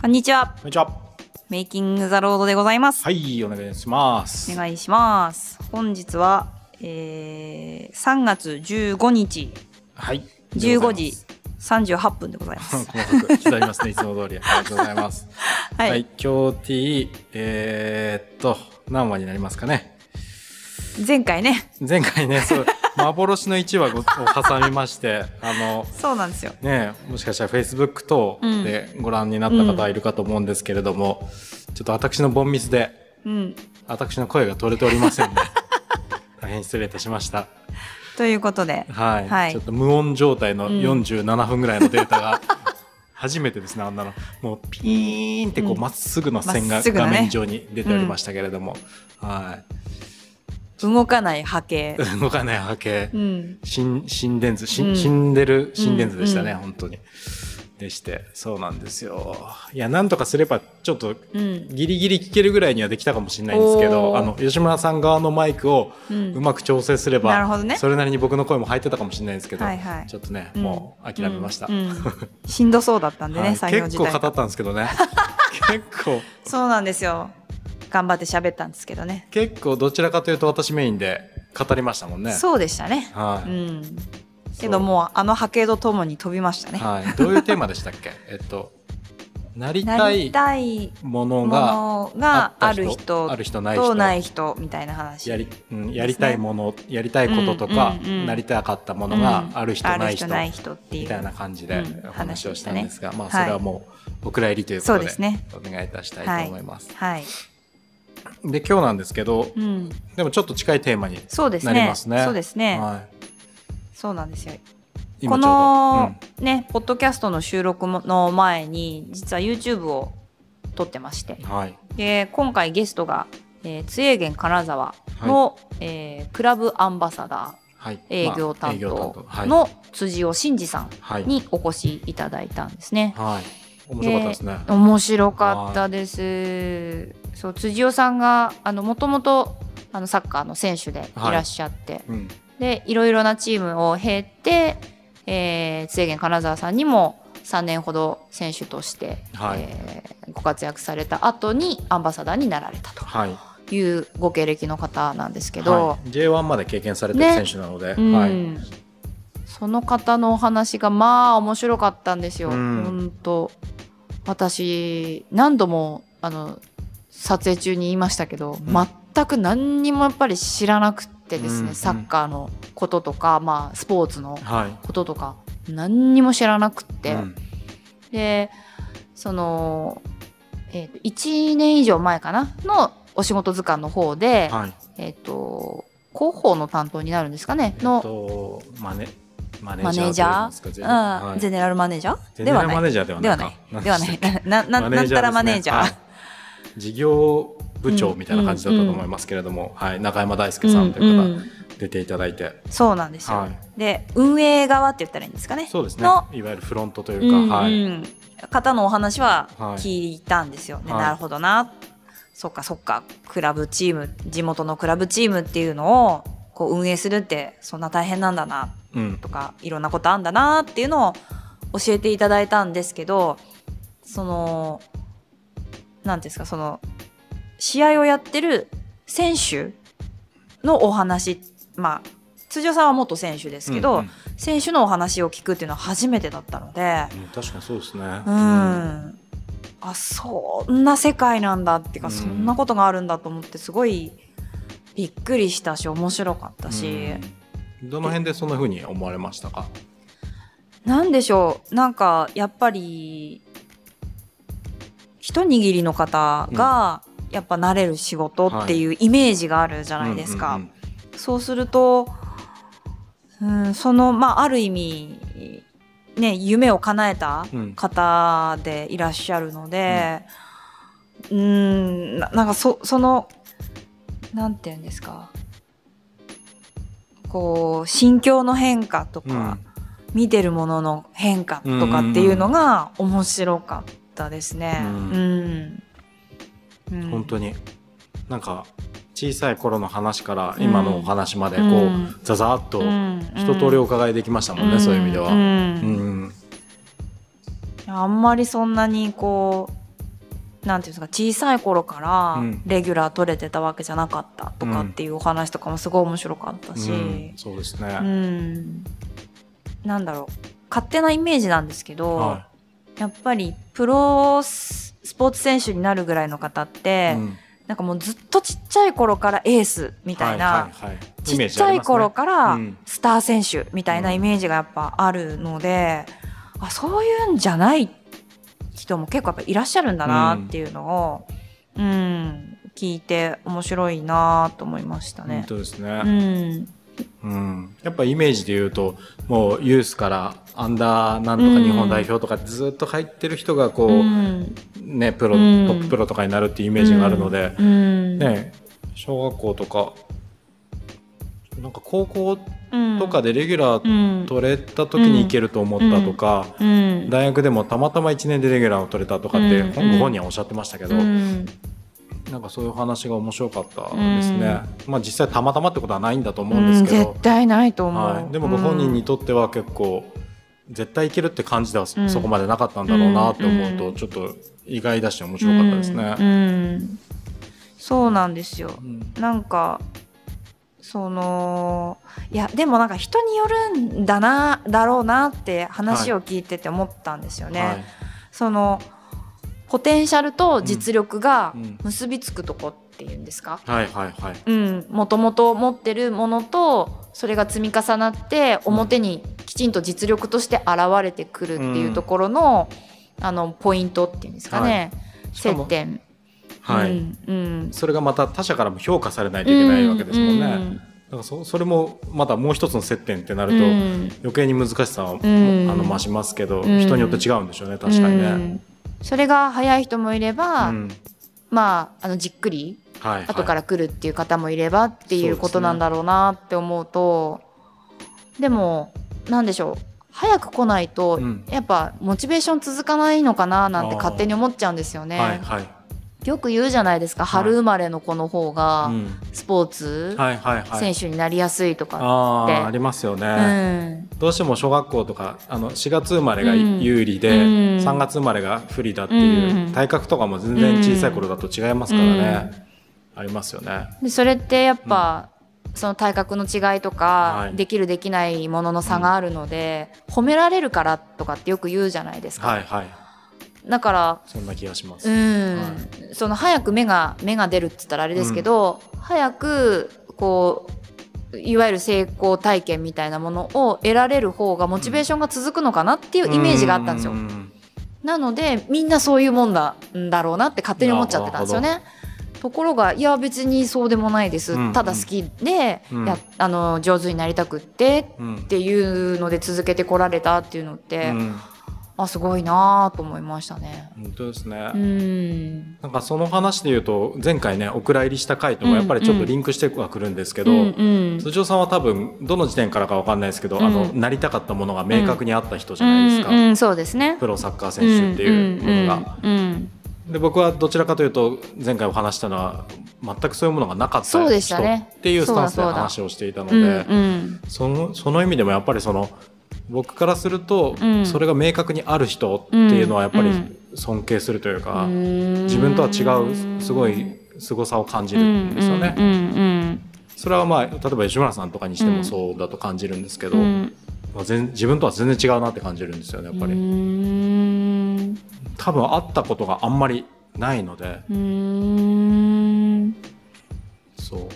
こんにちは。こんにちは。メイキングザロードでございます。はい、お願いします。お願いします。本日は、えー、3月15日はい。15時38分でございます。細かく刻みますね、いつも通り。ありがとうございます。は。はいい、今日 T、えー、っと、何話になりますかね？前回ね、前回ね、そう、幻の1話を挟みまして、あの、そうなんですよ。ね、もしかしたら Facebook 等でご覧になった方いるかと思うんですけれども、ちょっと私のボンミスで、うん。私の声が取れておりませんね。大変失礼いたしました。ということで、はい、はいちょっと無音状態のうん47分ぐらいのデータが、初めてですね、あんなの。もうピーンってこううんまっすぐの線が画面上に出ておりましたけれども、は動かない波形。い。動かない波形う。ん。心心電図、しうん死んでる心電図でしたね、うん本当に。でして、そうなんですよ。いや、なんとかすれば、ちょっと、うん。ギリギリ聞けるぐらいにはできたかもしれないんですけど、おーあの、吉村さん側のマイクをうんうまく調整すれば、なるほどねそれなりに僕の声も入ってたかもしれないんですけど、はいはいちょっとね、うんもう諦めました。うんうんしんどそうだったんでね、はい結構語ったんですけどね。結構、そうなんですよ。頑張って喋ったんですけどね。結構どちらかというと私メインで語りましたもんね。そうでしたね。はい。うん。けどもうあの波形とともに飛びましたね。はい。どういうテーマでしたっけ？えっと、なりたいものもがあるあ人ある人ない人？とない人みたいな話。やり,、うん、やりたいもの、やりたいこととか、うんうんうんなりたかったものがある人うんない人,、ない人っていうみたいな感じでうんお話をしたんですが、まあ話でしたねそれはもうお蔵入りということでそうですねお願いいたしたいと思います。はい。で今日なんですけどうん。でもちょっと近いテーマにそうですね。なりますね。そうですね。はい、そうなんですよ。今こちょうど、の、ね、ポッドキャストの収録もの前に、実は YouTube を撮ってましてう。んはいで、今回ゲストが、えー、津江源金沢の、えークラブアンバサダはいー営業担当の辻尾真二さんはいにお越しいただいたんですね。はい面白かったですね。面白かったです。そう辻尾さんがあのもともとあのサッカーの選手でい。らっしゃって、うん。でいろいろなチームを経て、えー、津金沢さんにも3年ほど選手として、はい。えーご活躍された後にアンバサダーになられたとはい。いうご経歴の方なんですけど、はい、J1 まで経験されてるね。選手なので、うん。はい。その方のお話がまあ面白かったんですよ。うん。本当。私何度もあの撮影中に言いましたけど、うん。全く何にもやっぱり知らなくてですね、うんサッカーのこととか、まあ、スポーツのはい。こととか何にも知らなくって、うん。でその、えーと1年以上前かなのお仕事図鑑の方で、はい。えっ、と広報の担当になるんですかねえっのとマネマネージャー、はい。ゼネラルマネージャー？ではない。マネージャーではでない。ではない。なななんたらマネージャー、はい事業部長みたいな感じだったと思いますけれども、はい、中山大輔さんという方、うんうん。出ていただいて、そうなんですよ、はい、で運営側って言ったらいいんですかね？そうですね。のいわゆるフロントというか、うんはい、うん方のお話ははい。聞いたんですよね、はい。なるほどな。そっかそっか。クラブチーム地元のクラブチームっていうのをこう運営するってそんな大変なんだなうん。とかいろんなことあんだなっていうのを教えていただいたんですけどその何ですかその試合をやってる選手のお話まあ通常さんは元選手ですけど、うんうん選手のお話を聞くっていうのは初めてだったのでうん確かにそうですね。うん、あそんな世界なんだっていうか、うんそんなことがあるんだと思ってすごいびっくりしたし面白かったし。うんどの辺でそんな風に思われましたか？なんでしょうなんかやっぱり一握りの方がやっぱ慣れる仕事っていうイメージがあるじゃないですか。うんうんそうすると、うん、そのまあある意味ね夢を叶えたうん。方でいらっしゃるので、うん、ななんかそそのなんていうんですか。こう心境の変化とうん。か、見てるものの変化とかっていうのが面白かったですね。ううん。うん。本当に。なんか小さい頃の話から今のお話までこう、うん。ザザーッとうん。一通りお伺いできましたもんね、そういう意味では。ん。うん。あんまりそんなにこなんていうんですか小さい頃からうん。レギュラー取れてたわけじゃなかったとかっていうお話とかもすごい面白かったし、うん。そうですね、うん、なんだろう。勝手なイメージなんですけど、はやっぱりプロススポーツ選手になるぐらいの方っいて、うん。なんかもうずっとちっちゃい頃からエースみたいな、はいはいはい。ちっちゃい頃からスター選手みたいなイメージがやっぱあるので、あそういうんじゃない人も結構やっぱいらっしゃるんだなっていうのを、うん聞いて面白いなと思いましたうん本ね。当ですね、うん。うん、やっぱイメージで言うともうユースからアンダーなんとか日本代表とかずっと入ってる人がこう、うん。ねプロ、うん。トッププロとかになるっていうイメージがあるので、うん。ね小学校とかなんか高校うんとかでレギュラーうん取れた時に行けると思ったとか、うん。大学でもたまたま1年でレギュラーを取れたとかって、うん。本ご本人はおっしゃってましたけど、うん。なんかそういう話が面白かったですね、まあ実際たまたまってことはないんだと思うんうんですけど。絶、対ないと思う、はい、でもご本人にとっては結構絶対いけるって感じではそこまでなかったんだろうなって思うとうんちょっと意外だし面白かったですね。そうなんですよ。うん。なんかそのいやでもなんか人によるんだなだろうなって話を聞いてて思ったんですよね。はい。そのポテンシャルと実力が結びつくとこっていうんですか、はいはいはい。うん、もともと持ってるものとそれが積み重なって表にきちんと実力として現れてくるっていうところの,、あのポイントっていうんですかね、しかも接点。はい、うんうん。それがまた他者からも評価されないといけないわけですもんね。うんだからそそれもまたもう一つの接点ってなると、うん。余計に難しさは、ん。あの増しますけど、うん。人によって違うんでしょうね確かにね。うん。それが早い人もいれば、うん。まああのじっくりはいはい、後から来るっていう方もいればっていうことなんだろうなって思うとでもなんでしょう。早く来ないと、うん。やっぱモチベーション続かないのかななんて勝手に思っちゃうんですよね。はいはい。よく言うじゃないですか。春生まれの子の方がうん。スポーツはいはいはい。選手になりやすいとか、あであありますようね、ん。どうしても小学校とかあの4月生まれがうん有利で、うん。3月生まれが不利だっていう、うん。体格とかも全然小さい頃だと違いますからね、ありますよね。でそれってやっぱ、その体格の違いとか、はいできるできないものの差があるので、褒められるからとかってよく言うじゃないですか。はいはいだからそんな気がします。うん、はその早く芽が芽が出るって言ったらあれですけど、早くこういわゆる成功体験みたいなものを得られる方がモチベーションが続くのかなっていうイメージがあったんですよう。んなのでみんなそういうもんだんだろうなって勝手に思っちゃってたんですよね。ところがいや別にそうでもないです、うん。ただ好きで、うん。やあの上手になりたくってうん。っていうので続けてこられたっていうのって、うん。あすごいなと思いましたね。本当ですね、うん。なんかその話で言うと前回ねお蔵入りした回ともやっぱりちょっとリンクしてはくるんですけど、うんうん。辻尾さんは多分どの時点からかわかんないですけど、うん。あのなりたかったものが明確にあった人じゃないですか、うんうんそうですね。プロサッカー選手っていうものが。うんで僕はどちらかというと前回お話したのは全くそういうものがなかった人っていうスタンスで話をしていたのうんでうん。そのその意味でもやっぱりその僕からするとうん。それが明確にある人っていうのはやっぱりうん。尊敬するというかうん。自分とは違うすごい凄さを感じるんですよね。それはまあ例えば吉村さんとかにしてもそうだと感じるんですけど、まあ全自分とは全然違うなって感じるんですよねやっぱうり。ん多分会ったことがあんまりないので。うん。そう。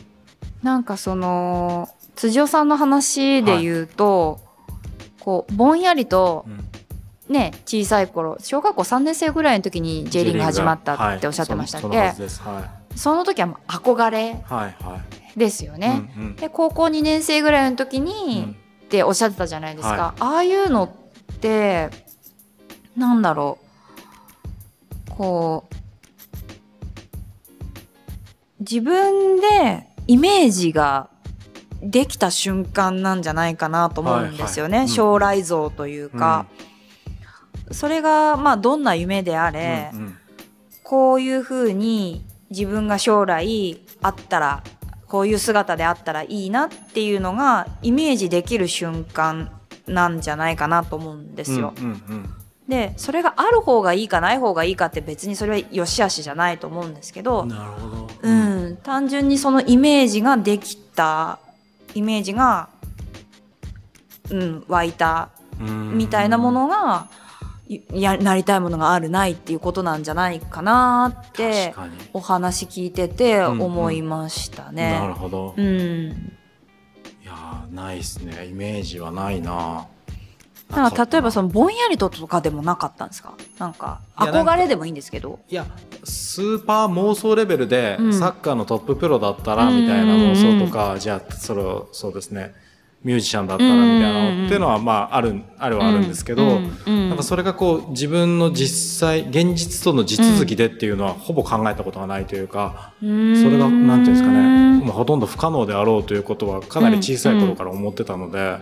なんかその辻尾さんの話で言うと、こうぼんやりとうん。ね小さい頃小学校3年生ぐらいの時に J リーグ始まったっておっしゃってましたっけ、はい、その時はもう憧れはいはい。ですよね。うんうん。で高校2年生ぐらいの時うに、ん。っておっしゃってたじゃないですか、はああいうのってなんだろう。こう自分でイメージができた瞬間なんじゃないかなと思うんですよね、はいはい。うん将来像というか、それがまあどんな夢であれ、うんうん。こういうふうに自分が将来あったらこういう姿であったらいいなっていうのがイメージできる瞬間なんじゃないかなと思うんですよ。うんうんうんでそれがある方がいいかない方がいいかって別にそれは良し悪しじゃないと思うんですけど、なるほど。うん、単純にそのイメージができたイメージが、うん、湧いたうんみたいなものが、いやなりたいものがあるないっていうことなんじゃないかなって。お話聞いててうんうん思いましたなるね。ほど。うん、いやーないっすね。イメージはないな。なんか例えばそののぼんやりととかでもなかったんですか？なんか憧れでもいいんですけど。いやスーパー妄想レベルでうん。サッカーのトッププロだったらみたいな妄想とか、じゃあそれをそうですねミュージシャンだったらみたいなのっていうのはまああるあるはあるんですけど、うんうんなん。かそれがこう自分の実際現実との地続きでっていうのはほぼ考えたことがないというか、それがなんていうんですかね、まあ、ほとんど不可能であろうということはかなり小さい頃から思ってたので、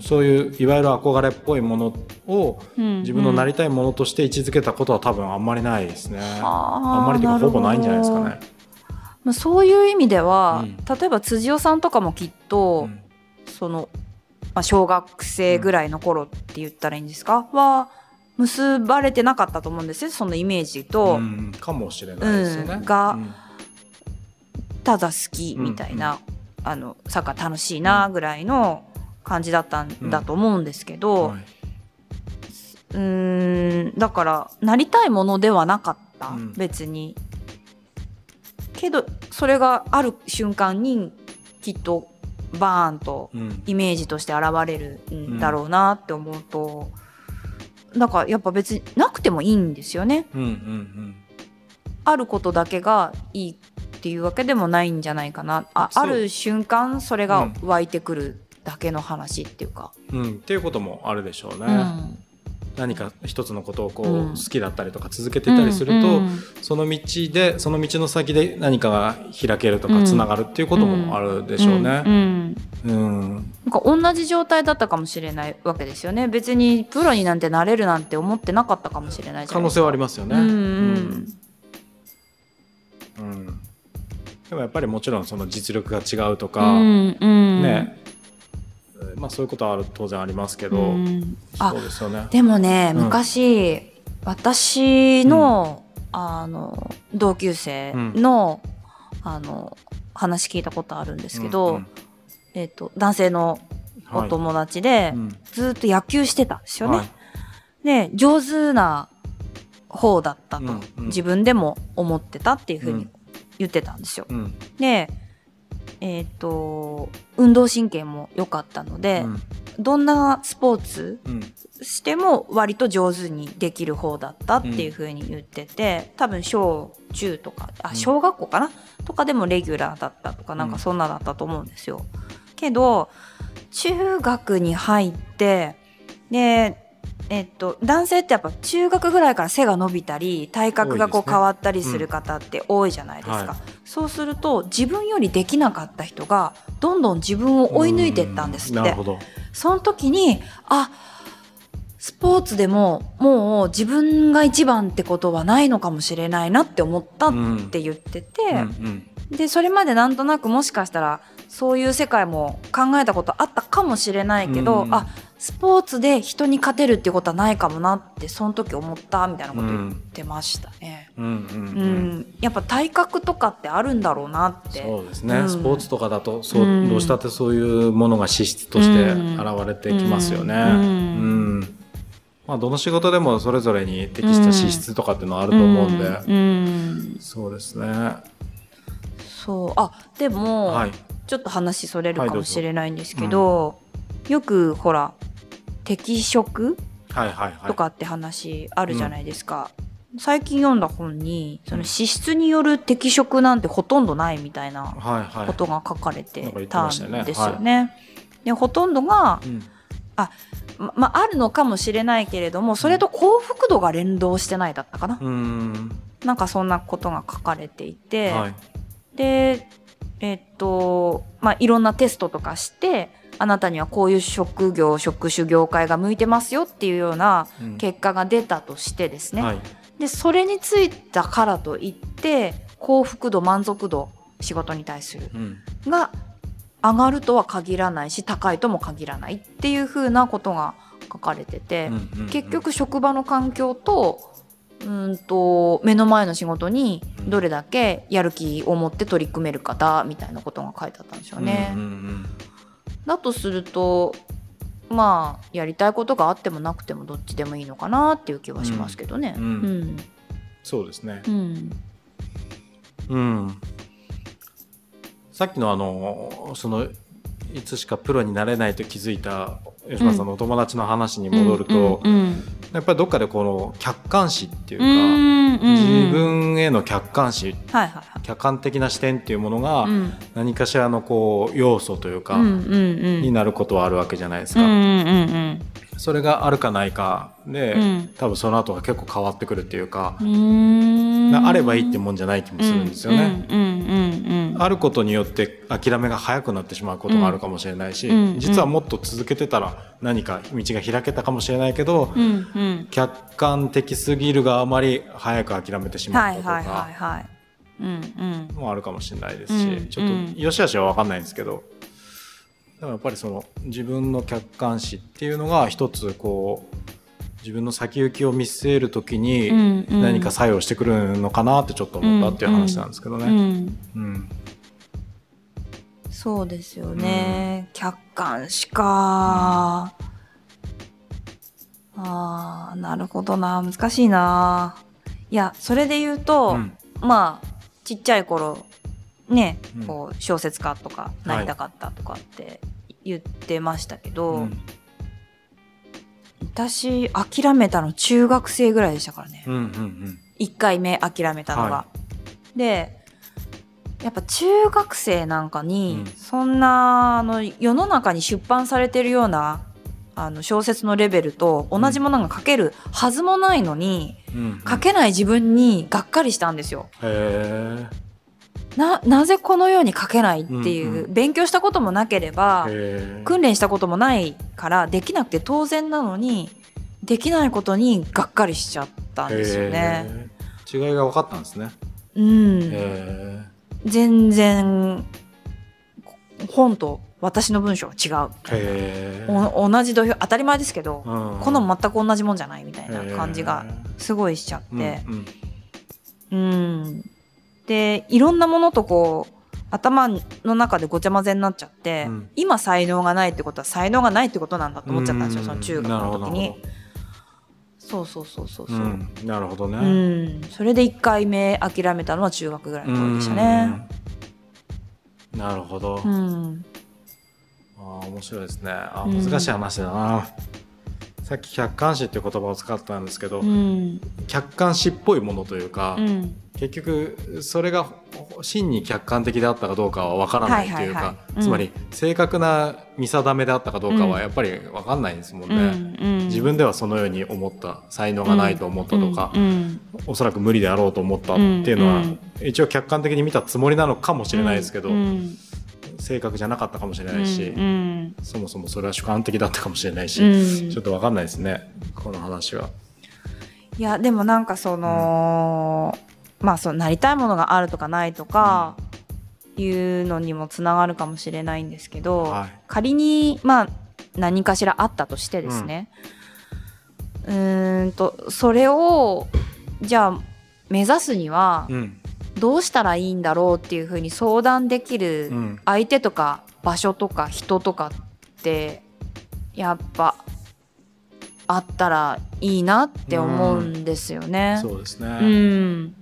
そういういわゆる憧れっぽいものを自分のなりたいものとして位置づけたことは多分あんまりないですね。ああーんまりというかほぼないんじゃないですかなね。まあ、そういう意味では、うん。例えば辻尾さんとかもきっと、うん。その、まあ、小学生ぐらいの頃って言ったらいいんですか、は結ばれてなかったと思うんですよそのイメージと、うん。かもしれないですよね。うん。がうん。ただ好きみたいな、あのサッカー楽しいなぐらいの感じだったんだと思うんですけど、はい。うーんだからなりたいものではなかった、うん。別に。けどそれがある瞬間にきっとバーンとうん。イメージとして現れるんだろうなって思うと、だからやっぱ別になくてもいいんですよね。うんうんあることだけがいいっていうわけでもないんじゃないかな。あある瞬間それが湧いてくるだけの話っていうか、うん。うんっていうこともあるでしょうね。うん。何か一つのことをこう、うん。好きだったりとか続けていたりすると、その道でその道の先で何かが開けるとかうん。つながるっていうこともあるでしょうね。うん。うん。なんか同じ状態だったかもしれないわけですよね。別にプロになんてなれるなんて思ってなかったかもしれない可能性はありますよね。うん。うん。うん。うん。でもやっぱりもちろんその実力が違うとか、うん。うん。ね、まあそういうことはある当然ありますけど、うん。あそうですよね。でもねうん。昔、私の,、あの同級生の,、あの話聞いたことあるんですけど、うんうん。えっと男性のおはい。友達で、うん。ずっと野球してたんですよね。はい。で上手な方だったと、うんうん。自分でも思ってたっていうふうにうん。言ってたんですよ。うん。でえっ、と運動神経も良かったので、うん。どんなスポーツうん。しても割と上手にできる方だったっていうふうに言ってて、多分小中とかあうん。小学校かな、とかでもレギュラーだったとかなんかそんなだったと思うんですよ。けど中学に入ってでえっと、男性ってやっぱ中学ぐらいから背が伸びたり体格がこう変わったりする方って多いじゃないですか、はい。そうすると自分よりできなかった人がどんどん自分を追い抜いていったんですって。うなるほど。その時にあスポーツでももう自分が一番ってことはないのかもしれないなって思ったって言ってて、うんうん。でそれまでなんとなくもしかしたらそういう世界も考えたことあったかもしれないけど、うん。あスポーツで人に勝てるってことはないかもなってその時思ったみたいなこと言ってましたね。うんうんうん。うん。やっぱ体格とかってあるんだろうなって。そうですね、うん。スポーツとかだとそう、うんどうしたってそういうものが資質として現れてきますよね。ううん。ん。まあ、どの仕事でもそれぞれに適した資質とかっていうのはあると思うんで、うん。うん。そうですね。はそう。あでも、い。ちょっと話それるはいかもしれないんですけど,、よくほら適色。とかって話あるじゃないですか、最近読んだ本にその資質による適色なんてほとんどないみたいな。ことが書かれてたんですよね。でほとんどが、うんままあ、あるのかもしれないけれどもそれと幸福度が連動してないだったかな、うん。なんかそんなことが書かれていて、はい。でえっとまあいろんなテストとかしてあなたにはこういう職業職種業界が向いてますよっていうようなうん結果が出たとしてですね、はい。でそれについたからといって幸福度満足度仕事に対するうん。が上がるとは限らないし高いとも限らないっていうふうなことが書かれてて、うんうんうん結局職場の環境とうんと目の前の仕事にどれだけやる気を持って取り組めるかだみたいなことが書いてあったんですよね。うんうんだとするとまあやりたいことがあってもなくてもどっちでもいいのかなっていう気はしますけどね。うん。うん。そうですね。うん。うん。さっきのあのそのいつしかプロになれないと気づいた吉村さんのお友達の話に戻ると、うんうんやっぱりどっかでこの客観視っていううか、自分への客観視。客観的な視点っていうものがうん。何かしらのこう要素というか、になることはあるわけじゃないですか、それがあるかないかで、うん。多分その後が結構変わってくるっていうかう、ん。あればいいってもんじゃない気もするんですよね、あることによって諦めが早くなってしまうことがあるかもしれないし、うん実はもっと続けてたら何か道が開けたかもしれないけど、うんうん。客観的すぎるがあまり早く諦めてしまったとかもあるかもしれないですし、うんちょっと良し悪しは分かんないんですけどでもやっぱりその自分の客観視っていうのが一つこう自分の先行きを見据える時にうんうん。何か作用してくるのかなってちょっと思ったっていう話なんですけどうね。ん。うん。そうですよね、客観視か、あーなるほどな。難しいな。いやそれで言うと、うん。まあちっちゃい頃ねうん。こう小説家とかなりたかったとかって言ってましたけど、うん。私諦めたの中学生ぐらいでしたからね、うんうん1回目諦めたのが。はでやっぱ中学生なんかに、うん。そんなあの世の中に出版されてるようなあの小説のレベルと同じものが書けるはずもないのに、うん。うん。書けない自分にがっかりしたんですよ。へななぜこのように書けないっていう、うんう勉強したこともなければえ訓練したこともないからできなくて当然なのにできないことにがっかりしちゃったんですよね。違いが分かったんですね。うん、へ全然本と私の文章が違う。同じ土俵当たり前ですけど、うん。この全く同じもんじゃないみたいな感じがすごいしちゃって。うんうん。うんでいろんなものとこう頭の中でごちゃ混ぜになっちゃって、うん今才能がないってことは才能がないってことなんだと思っちゃったんですよ、うんその中学の時にそうそうそうそうそう、うんなるほどね。うんそれで1回目諦めたのは中学ぐらいの頃でしたねうん。なるほど。あうんあ面白いですね。あうん難しい話だな。さっき客観視っていう言葉を使ったんですけど、うん。客観視っぽいものというか、うん。結局それが真に客観的であったかどうかは分からないというか、つまり正確な見定めであったかどうかうん。はやっぱり分かんないですもんうね。ん。うん。自分ではそのように思った才能がないと思ったとか、うん。うん。おそらく無理であろうと思ったっていうのは、うん。一応客観的に見たつもりなのかもしれないですけど、うん正確じゃなかったかもしれないし、うんそもそもそれは主観的だったかもしれないし、うん。ちょっと分かんないですねこの話は。いやでもなんかその、まあそうなりたいものがあるとかないとかいうのにもつながるかもしれないんですけど、はい。仮にまあ何かしらあったとしてですね、うーんとそれをじゃあ目指すにはうんどうしたらいいんだろうっていうふうに相談できるうん。相手とか場所とか人とかってやっぱあったらいいなって思うんですよね。そうですね、うん。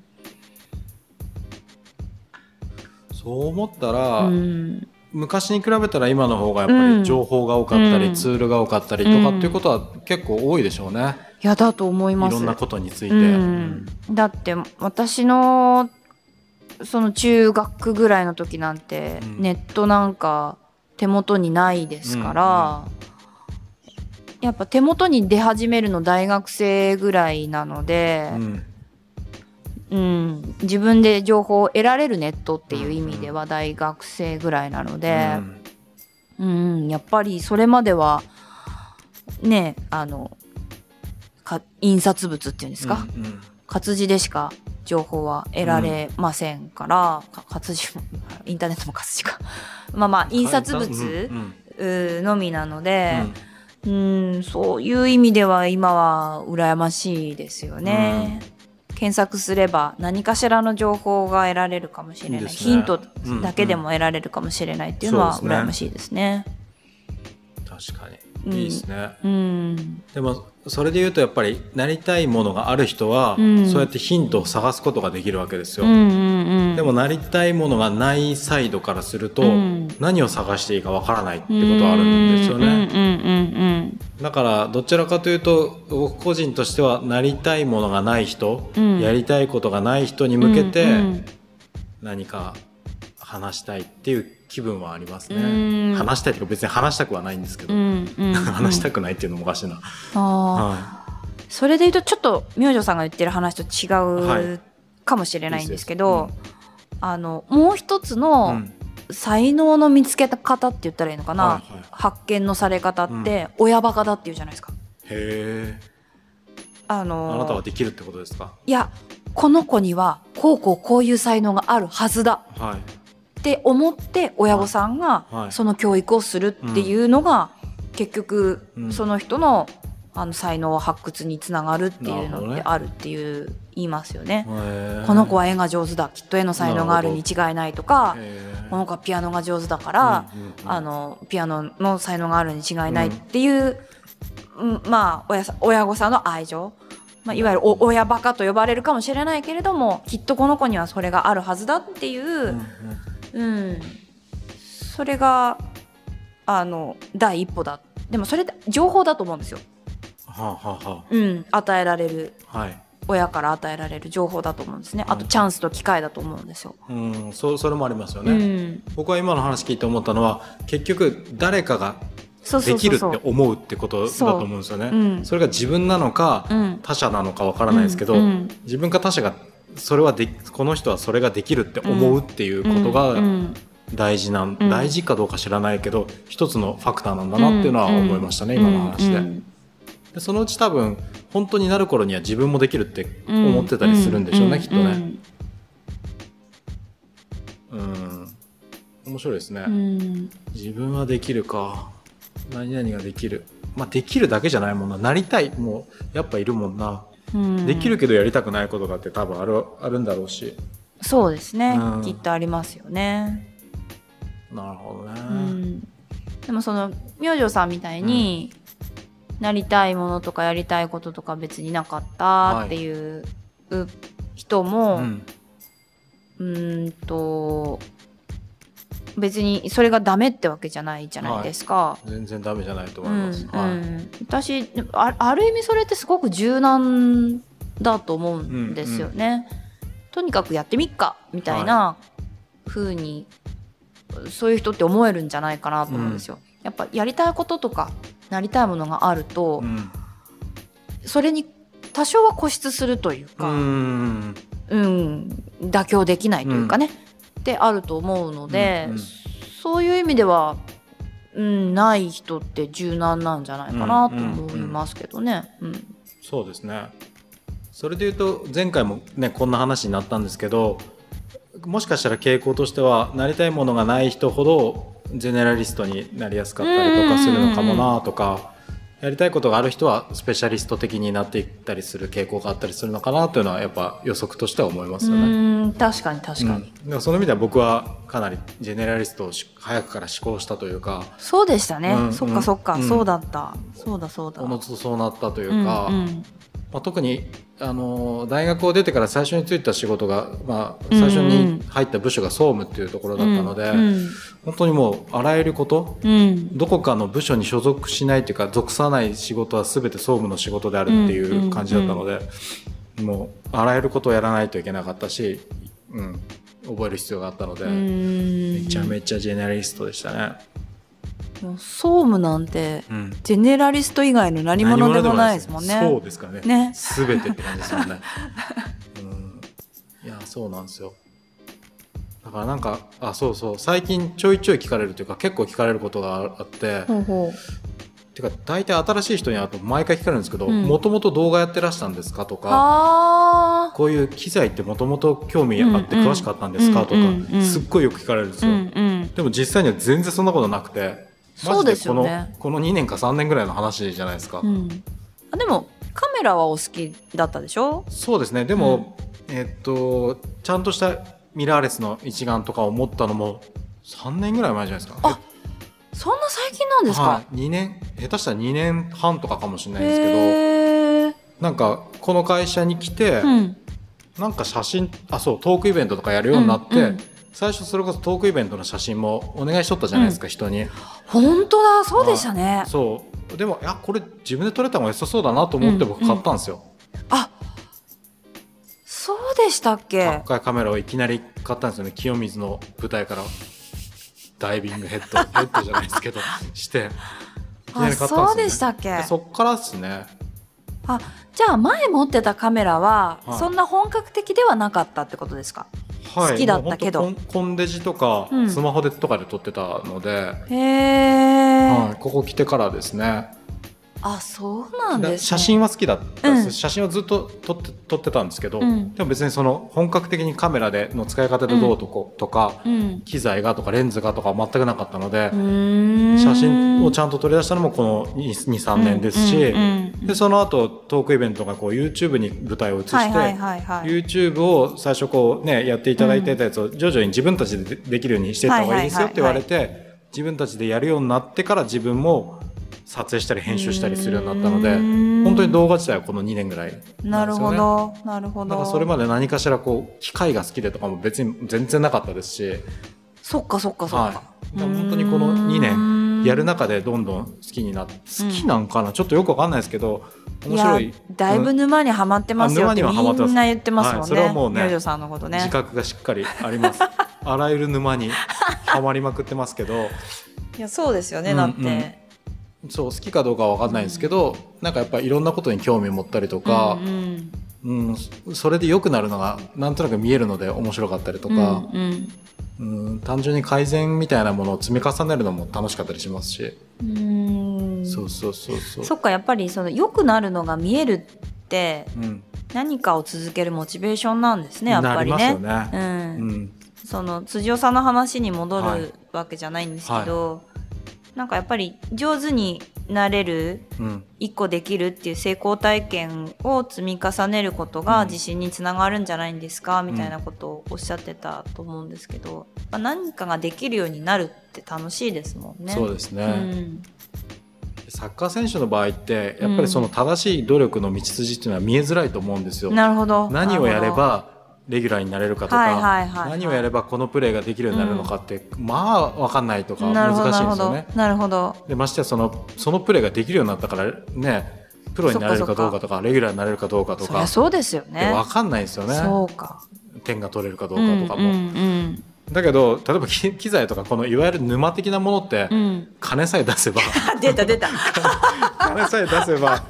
そう思ったら、うん。昔に比べたら今の方がやっぱり情報が多かったり、うん。ツールが多かったりとかっていうことは結構多いでしょうね、いやだと思います。いろんなことについて。うん、だって私のその中学ぐらいの時なんて、うん。ネットなんか手元にないですから、やっぱ手元に出始めるの大学生ぐらいなのでう、ん。うん。自分で情報を得られるネットっていう意味では大学生ぐらいなので、うん。やっぱりそれまではねあのか印刷物っていうんですか、うんうん活字でしか情報は得られませんから、か活字も インターネットも活字か。まあまあ印刷物、のみなので、うん。そういう意味では今は羨ましいですよね、検索すれば何かしらの情報が得られるかもしれない、ね。ヒントだけでも得られるかもしれないっていうのはそうですね。羨ましいですね。確かうん。にいいですね、うん。でもそれで言うとやっぱりなりたいものがある人は、うん。そうやってヒントを探すことができるわけですよ、でもなりたいものがないサイドからすると、うん。何を探していいかわからないってことはあるんですよね、だからどちらかというと僕個人としてはなりたいものがない人、うん。やりたいことがない人に向けて、うん。何か話したいっていう気分はありますね、うん。話したいというか別に話したくはないんですけど、うんうんうん。話したくないっていうのもおかしいな、はそれで言うとちょっと明星さんが言ってる話と違はうかもしれないんですけいいど、ですあのもう一ついのうん。才能の見つけ方って言ったらいいのかな、はいはい。発見のされ方って親バカだっていうじゃないですか。へえあのあなたはできるってことですか？いやこの子にはこうこうこういう才能があるはずだ。はいって思って親御さんがはい。その教育をするっていうのが結局うん。その人のあの才能発掘につながるっていうのってあるっていう言いますよね。この子は絵が上手だきっと絵の才能があるに違いないとかこの子はピアノが上手だから、あのピアノの才能があるに違いないっていう、うんまあ親御さんの愛情、まあ、いわゆるお親バカと呼ばれるかもしれないけれどもきっとこの子にはそれがあるはずだっていう、うん。それがあの第一歩だ。でもそれって情報だと思うんですよ、はあはあはうん、与えられる。あはい。親から与えられる情報だと思うんですね。あとチャンスと機会だと思うんですよ。うん。そそれもありますようね、ん、僕は今の話聞いて思ったのは結局誰かがそうそできるってうそうそう思うってことだと思うんですよね。う。んそれが自分なのか、うん。他者なのかわからないですけど、自分か他者がそれはでこの人はそれができるって思うっていうことが大事なん、うん。大事かどうか知らないけど一つのファクターなんだなっていうのは思いましたね、うん。今の話で,、うん。でそのうち多分本当になる頃には自分もできるって思ってたりするんでしょうね、ん。きっとね。うん。面白いですね、うん。自分はできるか何々ができる。まあできるだけじゃないもんな。なりたいもうやっぱいるもんな、うんできるけどやりたくないことだって多分あるあるんだろうし。そうですね、うん。きっとありますよね。なるほどね、うん、でもその明星さんみたいに、なりたいものとかやりたいこととか別になかったっていうう人も、うんうーんと別にそれがダメってわけじゃないじゃないですか。全然ダメじゃないとうん思います、はいうん、私あある意味それってすごく柔軟だと思うんですよね。とにかくやってみっかみたいな風にそういう人って思えるんじゃないかなと思うんですよ。やっぱやりたいこととかなりたいものがあると、うん。それに多少は固執するといううか、ん。うん、妥協できないというかね、ってあると思うので、うんうん。そういう意味では、うん、ない人って柔軟なんじゃないかなと思いますけどね。うん。そうですね。それで言うと前回もねこんな話になったんですけどもしかしたら傾向としてはなりたいものがない人ほどゼネラリストになりやすかったりとかするのかもなとかやりたいことがある人はスペシャリスト的になっていったりする傾向があったりするのかなというのはやっぱ予測としては思いますよね。うん確かに確かに、うん。でもその意味では僕はかなりジェネラリストをし早くから思考したというかそうでしたね、うんそっかそっか、うん。そうだった。そうだそうだ。おのずとそうなったというか、うんうん。まあ、特にあの大学を出てから最初に就いた仕事が、まあ、最初に入った部署が総務っていうところだったので、うん本当にもうあらゆることうん。どこかの部署に所属しないというか属さない仕事は全て総務の仕事であるっていう感じだったので、もうあらゆることをやらないといけなかったし、うん、覚える必要があったので、うん。めちゃめちゃジェネラリストでしたね。総務なんてうんジェネラリスト以外の何者でもないですもんね。そうですかね。ねすべてって感じですもんね。うん、いや、そうなんですよ。だからなんか、あ、そうそう、最近ちょいちょい聞かれるというか、結構聞かれることがあって、ほうほてか、大体新しい人に会うと毎回聞かれるんですけど、うんもともと動画やってらしたんですかとう。か、はあ。こういう機材ってもともと興味あって詳しかったんですかとかすっごいよく聞かれるんですうよ。んうん。でも実際には全然そんなことなくて、そうですよね。このこの2年か3年ぐらいの話じゃないですか、うん、あでもカメラはお好きだったでしょ？そうですね。でも、えっとちゃんとしたミラーレスの一眼とかを持ったのも3年ぐらい前じゃないですか。あそんな最近なんですか、はい、2年？下手したら2年半とかかもしれないんですけどなんかこの会社に来て、うん。なんか写真あそうトークイベントとかやるようになって、うんうん最初それこそトークイベントの写真もお願いしとったじゃないですか、人に。本当だそうでしたね。そう。でもいやこれ自分で撮れた方が良さそうだなと思って僕買ったんですよ、あそうでしたっけ？高いカメラをいきなり買ったんですよね。清水の舞台から。ダイビングヘッド ヘッドじゃないですけどして。いきなあり買ったんですよ、ね、そうでしたっけでそっからですね。あじゃあ前持ってたカメラは、はい。そんな本格的ではなかったってことですか？はい、好きだったけど。もう本当コンデジとか、うん。スマホでとかで撮ってたので、へえ、はい、ここ来てからですねあそうなんだです、ね、写真は好きだったです、うん。写真はずっと撮って撮ってたんですけど、うん。でも別にその本格的にカメラでの使い方でどうとこ、とかうん。機材がとかレンズがとか全くなかったので写真をちゃんと撮り出したのもこの23年ですし、でその後トークイベントがこう YouTube に舞台を移して、はいはいはいはい。YouTube を最初こうねやっていただいてたやつを徐々に自分たちででできるようにしていった方がいいですよって言われて自分たちでやるようになってから自分も撮影したり編集したりするようになったのでうん。本当に動画自体はこの2年ぐらいなるほど。なるほど。なんかそれまで何かしらこう機械が好きでとかも別に全然なかったですし、そっかそっかそっか、はい、本当にこの2年やる中でどんどん好きになって好きなんかな、ちょっとよくわかんないですけど面白い。やだいぶ沼にはまってますよ。ってみんな言ってますもんね。はいそれはもうねさんのことね。自。覚がしっかりあります。あらゆる沼にはまりまくってますけど。いやそうですよね、うんだって。そう好きかどうかは分かんないんですけど、なんかやっぱいろんなことに興味を持ったりとかう、んうんそれで良くなるのがなんとなく見えるので面白かったりとうんか、うんうん単純に改善みたいなものを積み重ねるのも楽しかったりしますし、うん。うんそうそうそうそう。そっかやっぱりその良くなるのが見えるってうん、何かを続けるモチベーションなんですねやっぱりなね。ね。うん。うん。その辻尾さんの話に戻はい。るわけじゃないんですけど、なんかやっぱり上手になれるうん。一個できるっていう成功体験を積み重ねることが自信につながるんじゃないんですか、みたいなことをおっしゃってたと思うんですけど、まあ、何かができるようになるって楽しいですもんね。そうですね、うん。サッカー選手の場合ってやっぱりその正しい努力の道筋っていうのは見えづらいと思うんですよ。なるほど。何をやればレギュラーになれるかとか、何をやればこのプレーができるようになるのかって、まあ分かんないとか難しいんですよね。なるほどでましてやそのそのプレーができるようになったからねプロになれるかどうかとかレギュラーになれるかどうかとかそうですよね。分かんないんですよねそうか。点が取れるかどうかとかも。うんうんだけど例えば機機材とかこのいわゆる沼的なものって、金さえ出せば。あ 出た出た。金さえ出せば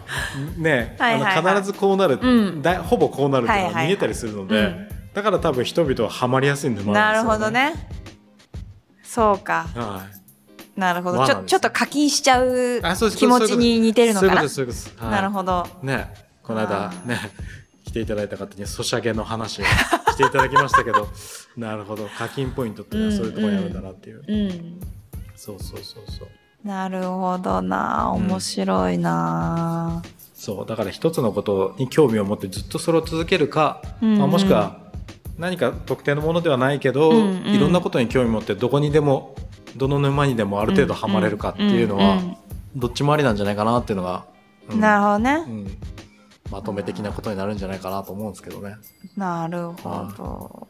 ねはいはい必ずこうなる、うん。だほぼこうなるっていうのはいはいはい。が見えたりするので、うん。だから多分人々はハマりやすいんですよ、ほどね。そうか。はい。なるほど。ちょちょっと課金しちゃう気持ちに似てるのかな。なるほど。ねこの間ね来ていただいた方にソシャゲの話をしていただきましたけど なるほど。課金ポイントっていうのはそういうところにあるんだなっていう、うん。そうそうそうそう。なるほどな。面白いな。そう。だから一つのことに興味を持ってずっとそれを続けるか、うんうん。まあ、もしくは何か特定のものではないけど、うんうん。いろんなことに興味を持ってどこにでもどの沼にでもある程度ハマれるかっていうのは、ん。どっちもありなんじゃないかなっていうのが、うん。なるほどね。う。んまとめ的なことになるんじゃないかなと思うんですけどね。なるほど。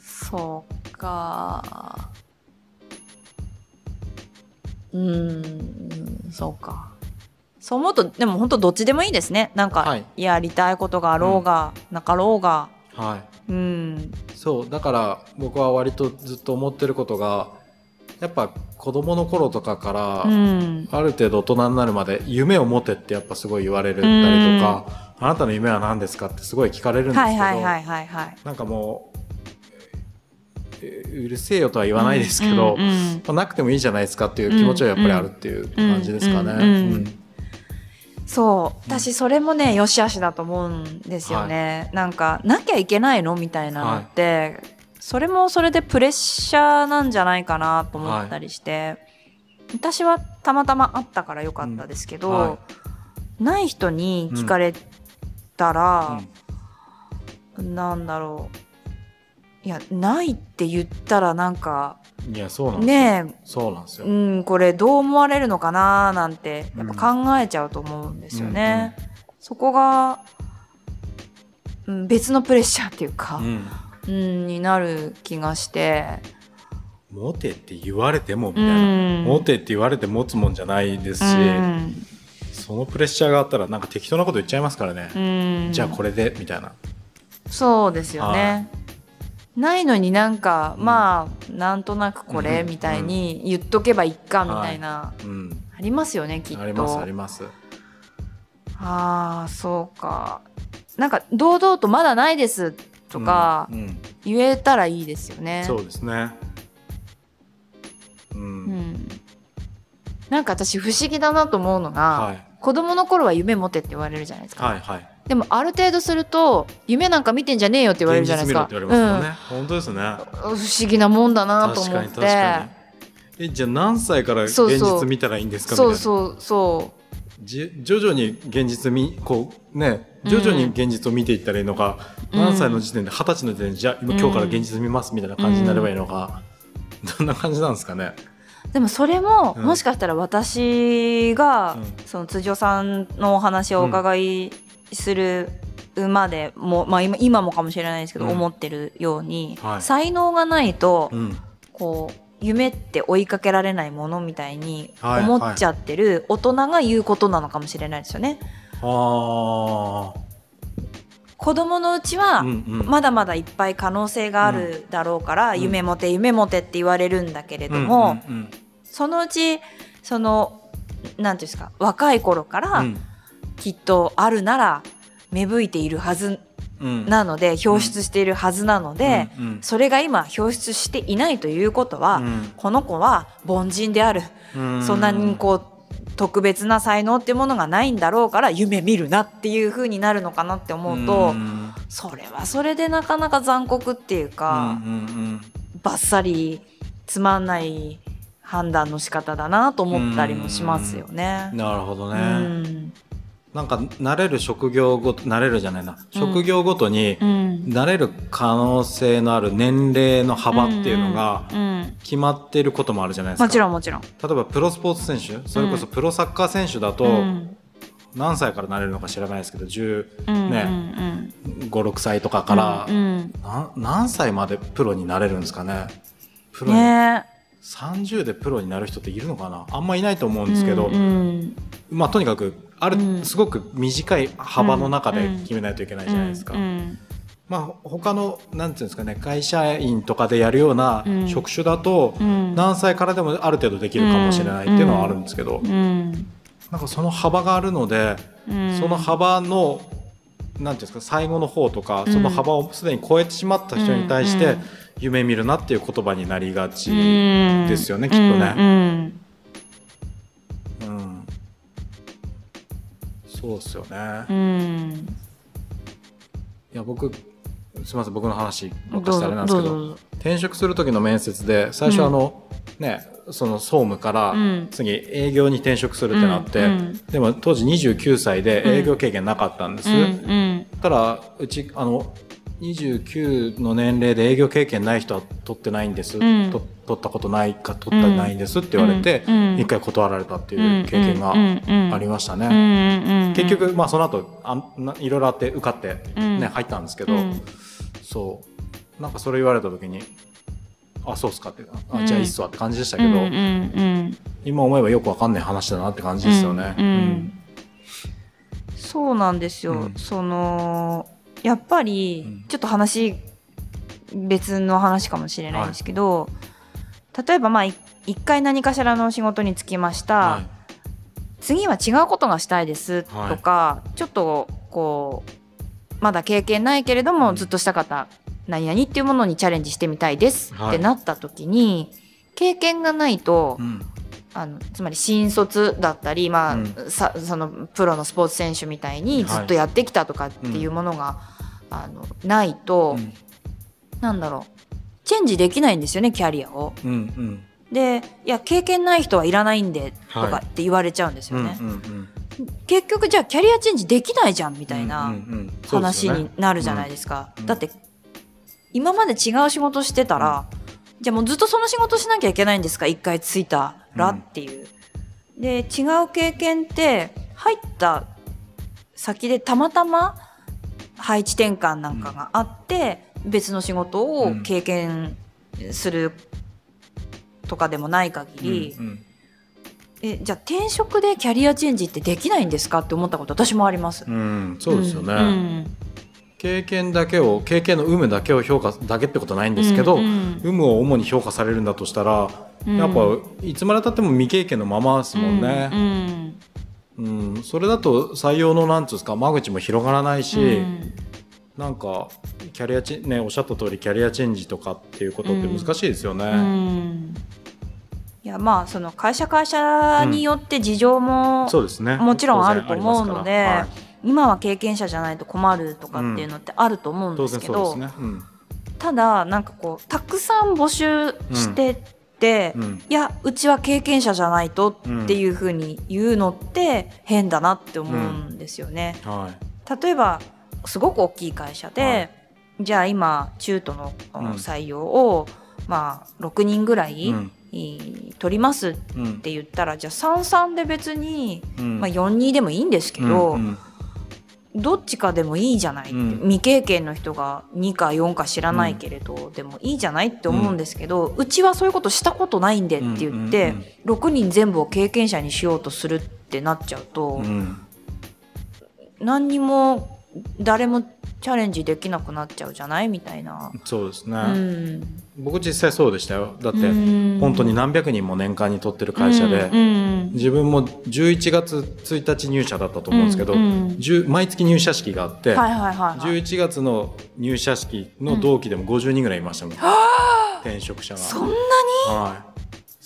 そうか。うーん、そうか。そう思うと、でも本当どっちでもいいですね。なんか、はいやりたいことがあろうが、なかろうが。はいうん。そうだから僕は割とずっと思ってることがやっぱ子供の頃とかから、うん。ある程度大人になるまで夢を持てってやっぱすごい言われるたりとか、あなたの夢は何ですかってすごい聞かれるんですけど、はいはいはいはいはい。なんかもうえうるせえよとは言わないですけど、うんうんうん。まあなくてもいいじゃないですかっていう気持ちはやっぱりあるっていう感じですかね。うんうんうん。うん。そう。私それもね良し悪しだと思うんですよね、なんかなきゃいけないのみたいなのって、それもそれでプレッシャーなんじゃないかなと思ったりして、私はたまたまあったからよかったですけど、うん。はない人に聞かれたら、なんだろういやないって言ったらなんかいやそうなんですよ、ねそうなんですよ、え、うん、これどう思われるのかななんてやっぱ考えちゃうと思うんですよね。そこが、うん、別のプレッシャーっていうか、うんうん、になる気がして。モテって言われてもみたういな、ん。モテって言われて持つもんじゃないですし、うん。そのプレッシャーがあったらなんか適当なこと言っちゃいますからね、うん。じゃあこれでみたいな。そうですよね。ないのになんか、うん。まあなんとなくこれうんみたいに言っとけばいっかみたいな、うん。ありますよねきっと。ありますあります。ああそうか。なんか堂々とまだないですとかうん。うん。言えたらいいですよね。そうですね。うん、うん。なんか私不思議だなと思うのが、はい。子供の頃は夢持てって言われるじゃないですか。はいはい。でもある程度すると夢なんか見てんじゃねえよって言われるじゃないですか。現実見ろって言われますよね、本当ですね。うん不思議なもんだなと思って。確かに確かに。えじゃあ何歳から現実見たらいいんですかみたいな。そうそうそじ徐々に現実見こうね徐々に現実を見ていったらいいのか、うん。何歳の時点で二十歳の時点でじゃあ今今日から現実見ますみたいな感じになればいいのか、どんな感じなんですかね。う。でもそれも、うん。もしかしたら私が、うん。その辻尾さんのお話をお伺いするまでも、まあ今今もかもしれないですけど、うん。思ってるように、はい。才能がないと、うん。こう夢って追いかけられないものみたいにはい。思っちゃってる大人が言うことなのかもしれないですよね。あ子供のうちは、まだまだいっぱい可能性があるだろうから、うん。夢持て夢持てって言われるんだけれども、そのうちそのなんていうんですか若い頃から、うん。きっとあるなら芽吹いているはずうん。なので表出しているはずなので、それが今表出していないということは、うん。この子は凡人である、うん。そんなにこう特別な才能っていうものがないんだろうから夢見るなっていう風になるのかなって思うと、うんそれはそれでなかなか残酷っていうか、うんうんバッサリつまんない判断の仕方だなと思ったりもしますよねうん。なるほどうね。んなんか慣れる職業ごと慣れるじゃないな、職業ごとにうん。慣れる可能性のある年齢の幅っていうのが決まっていることもあるじゃないですか。もちろんもちろん。例えばプロスポーツ選手それこそプロサッカー選手だとうん。何歳からなれるのか知らないですけど15、うんねうん。6歳とかから、うんうん。な何歳までプロになれるんですかね。プロに、ね。30でプロになる人っているのかな。あんまいないと思うんですけど、うんうん。まあとにかくある、うん。すごく短い幅の中で決めないといけないじゃないですか。うん。まあ他のなんていうんですかね会社員とかでやるようなうん。職種だと、うん。何歳からでもある程度できるかもしれないっていうのはあるんですけど、うん。なんかその幅があるので、うん。その幅のなんていうんですか最後の方とか、うん。その幅をすでに超えてしまった人に対して、うん夢見るなっていう言葉になりがち、うんですよねきっとねそうですよね。うん。いや僕すみません僕の話ばっかどうしてあれなんですけど転職する時の面接で最初あの、ねその総務からうん。次営業に転職するってなって、うんうん。でも当時29歳で営業経験なかったんです、うんうん。たらうちあの29の年齢で営業経験ない人は取ってないんです、ん。と取ったことないか取ってないんですって言われて、一回断られたっていう経験がありましたね、結局、まあ、その後あんないろいろあって受かって、ねうん。入ったんですけど、うん。そう。なんかそれ言われた時にあそうっすかってあうん。じゃあいいっすわって感じでしたけど、今思えばよくわかんない話だなって感じですよね。そうなんですよ、うん。そのやっぱり、うん。ちょっと話別の話かもしれないんですけど、例えばまあい一回何かしらの仕事に就きました、はい。次は違うことがしたいですとか、ちょっとこうまだ経験ないけれども、うん。ずっとしたかった何々っていうものにチャレンジしてみたいですはい。ってなった時に、経験がないと、うん。あのつまり新卒だったり、まあうん。さそのプロのスポーツ選手みたいにずっとやってきたとかっていうものが、あのないと、うん。なんだろうチェンジできないんですよねキャリアを。うんうん。でいや経験ない人はいらないんでとはい。かって言われちゃうんですよね、うんうんうん。結局じゃあキャリアチェンジできないじゃんみたいな、話になるじゃないですか。うん。だって今まで違う仕事してたら、じゃあもうずっとその仕事しなきゃいけないんですか？一回ついたらうんっていう。で違う経験って入った先でたまたま配置転換なんかがあって、別の仕事を経験するとかでもない限り、うんうん。えじゃあ転職でキャリアチェンジってできないんですかって思ったこと私もあります。うんそうですよね、うん経験だけを経験の有無だけを評価だけってことないんですけど、うんうん。有無を主に評価されるんだとしたら、うん。やっぱいつまでたっても未経験のままですもんね。う、ん。うん。それだと採用のなんつうんですか間口も広がらないし、うんなんかキャリアチェンねおっしゃった通りキャリアチェンジとかっていうことって難しいですよね。うん。いやまあその会社会社によって事情もそうですね。もちろんあると思うのではい。今は経験者じゃないと困るとかっていうのってあると思うんで当すけど、うですね。うん。ただなんかこうたくさん募集してって、うん。いやうちは経験者じゃないとっていうふうに言うのって変だなって思うんですよね。はい。例えばすごく大きい会社で、はい。じゃあ今中途のうん。採用を、まあ6人ぐらい、うん。取りますっうん。て言ったらじゃあ33で別に、うん。まあ、42でもいいんですけど、うんうん。どっちかでもいいじゃない未経験の人が2か4か知らないけれど、でもいいじゃないって思うんですけど、うちはそういうことしたことないんでって言って、うんうん6人全部を経験者にしようとするってなっちゃうと、うん。何にも誰もチャレンジできなくなっちゃうじゃない？みたいな。そうですね、うん、僕実際そうでしたよ。だってうん。本当に何百人も年間に取ってる会社で、うんうん。自分も11月1日入社だったと思うんですけど、うんうん。10毎月入社式があって、はいはいはい、はい。11月の入社式の同期でも50人ぐらいいましたもん、転職者が。そんなに？はい、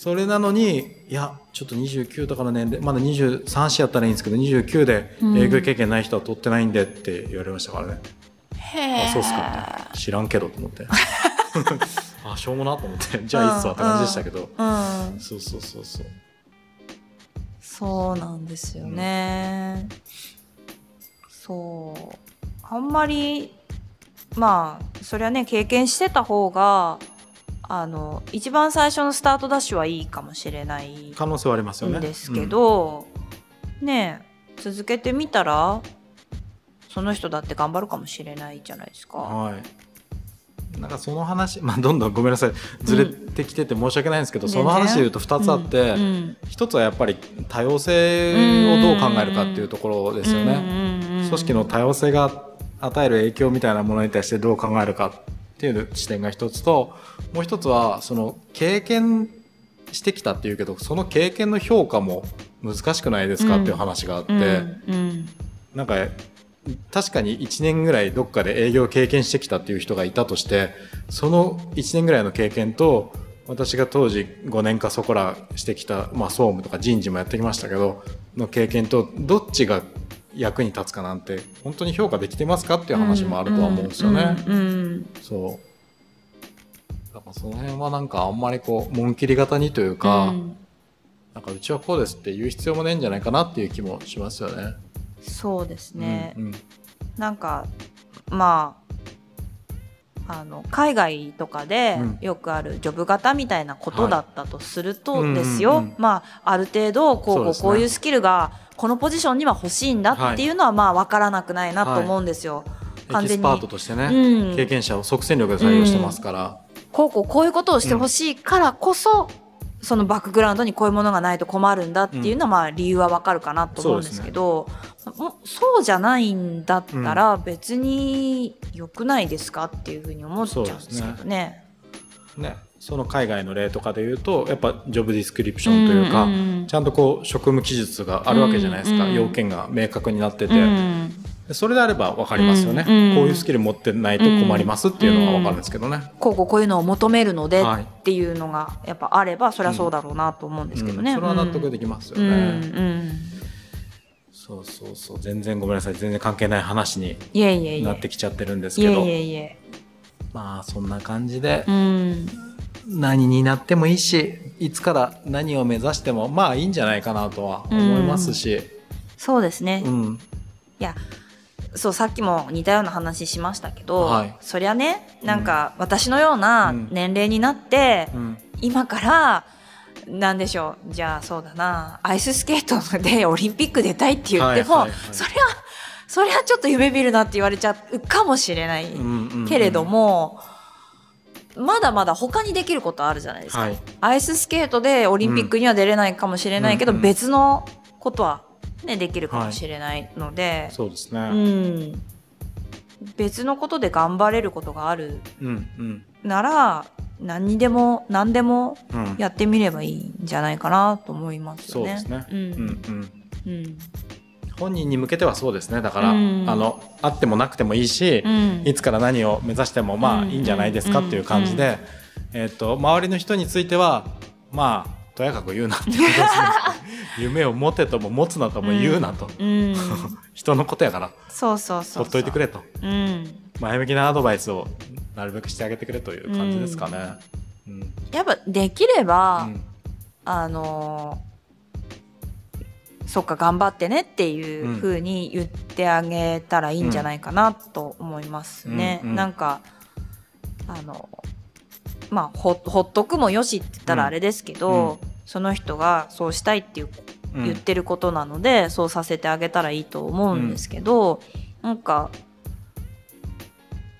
それなのにいやちょっと29とかの年齢まだ23歳やったらいいんですけど29で営業経験ない人は取ってないんでって言われましたからね、へあそうっすか。知らんけどと思って。あしょうもなと思って。じゃあいいっすわって感じでしたけど、うん、そうそうそうそう。そうなんですよね。そう。あんまり、まあ、それはね、経験してた方が、あの、一番最初のスタートダッシュはいいかもしれない可能性はありますよね。んですけ、ど、ねえ続けてみたら、その人だって頑張るかもしれないじゃないですうんか。はい。なんかその話、まあ、どんどんごめんなさい。ずれてきてて申し訳ないんですけど、うん。その話で言うと2つあって、うん一つはやっぱり多様性をどう考えるかっていうところですよね。組織の多様性が与える影響みたいなものに対してどう考えるかっていう視点が一つともう一つはその経験してきたっていうけどその経験の評価も難しくないですかっていう話があって、うんうん。なんか確かに1年ぐらいどっかで営業を経験してきたっていう人がいたとしてその1年ぐらいの経験と私が当時5年かそこらしてきた、まあ、総務とか人事もやってきましたけどの経験とどっちが役に立つかなんて本当に評価できてますかっていう話もあるとは思うんですよね。うん。うんそう。だからその辺はなんかあんまりこう紋切り型にというか、うん。なんかうちはこうですって言う必要もないんじゃないかなっていう気もしますよね。そうですね。うんうん。なんかまああの海外とかでうん。よくあるジョブ型みたいなことだったとするとはいですよ、まあある程度こうこうこういうスキルがこのポジションには欲しいんだっていうのはまあ分からなくないなと思うんですよ。完全に。エキスパートとしてね、うん。経験者を即戦力で採用してますから、こうこうこういうことをしてほしいからこそ、そのバックグラウンドにこういうものがないと困るんだっていうのはまあ理由はわかるかなと思うんですけど、もうそうじゃないんだったら別に良くないですかっていうふうに思っちゃうんですけどね。ね、その海外の例とかで言うとやっぱジョブディスクリプションというか、んちゃんとこう職務記述があるわけじゃないですか、うん要件が明確になってて、うんでそれであれば分かりますよね、うんこういうスキル持ってないと困りますっていうのは分かるんですけどね、こうこうこういうのを求めるのではい。っていうのがやっぱあればそれはそうだろうなと思うんですけどね。うん。それは納得できますようんね、うん。そうそうそう。全然ごめんなさい。全然関係ない話にいえいえいえ。なってきちゃってるんですけど。いえいえ。まあそんな感じで、うん何になってもいいしいつから何を目指してもまあいいんじゃないかなとは思いますし、そうですね。うん。いや、そう、さっきも似たような話しましたけど、はい。そりゃね、なんか私のようなうん。年齢になって、うん。今から、なんでしょう、じゃあそうだな、アイススケートでオリンピック出たいって言っても、はいはいはい。そりゃ、そりゃちょっと夢見るなって言われちゃうかもしれないうんうんうん。けれども、まだまだ他にできることあるじゃないですか。はい。アイススケートでオリンピックには出れないかもしれないけど、うん。うん。別のことは、ね、できるかもしれないので、そうですね、うん、別のことで頑張れることがあるうんうん。なら何にでも何でもうんやってみればいいんじゃないかなと思いますよね。そうですね、うん。うんうん。うん本人に向けてはそうですね。だから、うん。あのあってもなくてもいいし、うん。いつから何を目指してもまあうん。いいんじゃないですかっていう感じで、えっと周りの人についてはまあとやかく言うなっていうことですね。夢を持てとも持つなとも言うなと、うん。人のことやから。そうそうそうほっといてくれと。うん、前向きなアドバイスをなるべくしてあげてくれという感じですかね。うん。やっぱできれば、うん。あのーそっか頑張ってねっていう風に言ってあげたらいいんじゃないかなと思いますね。うん。うんなんかあのまあほほっとくもよしって言ったらあれですけど、その人がそうしたいっていううん言ってることなので、そうさせてあげたらいいと思うんですけど、なんか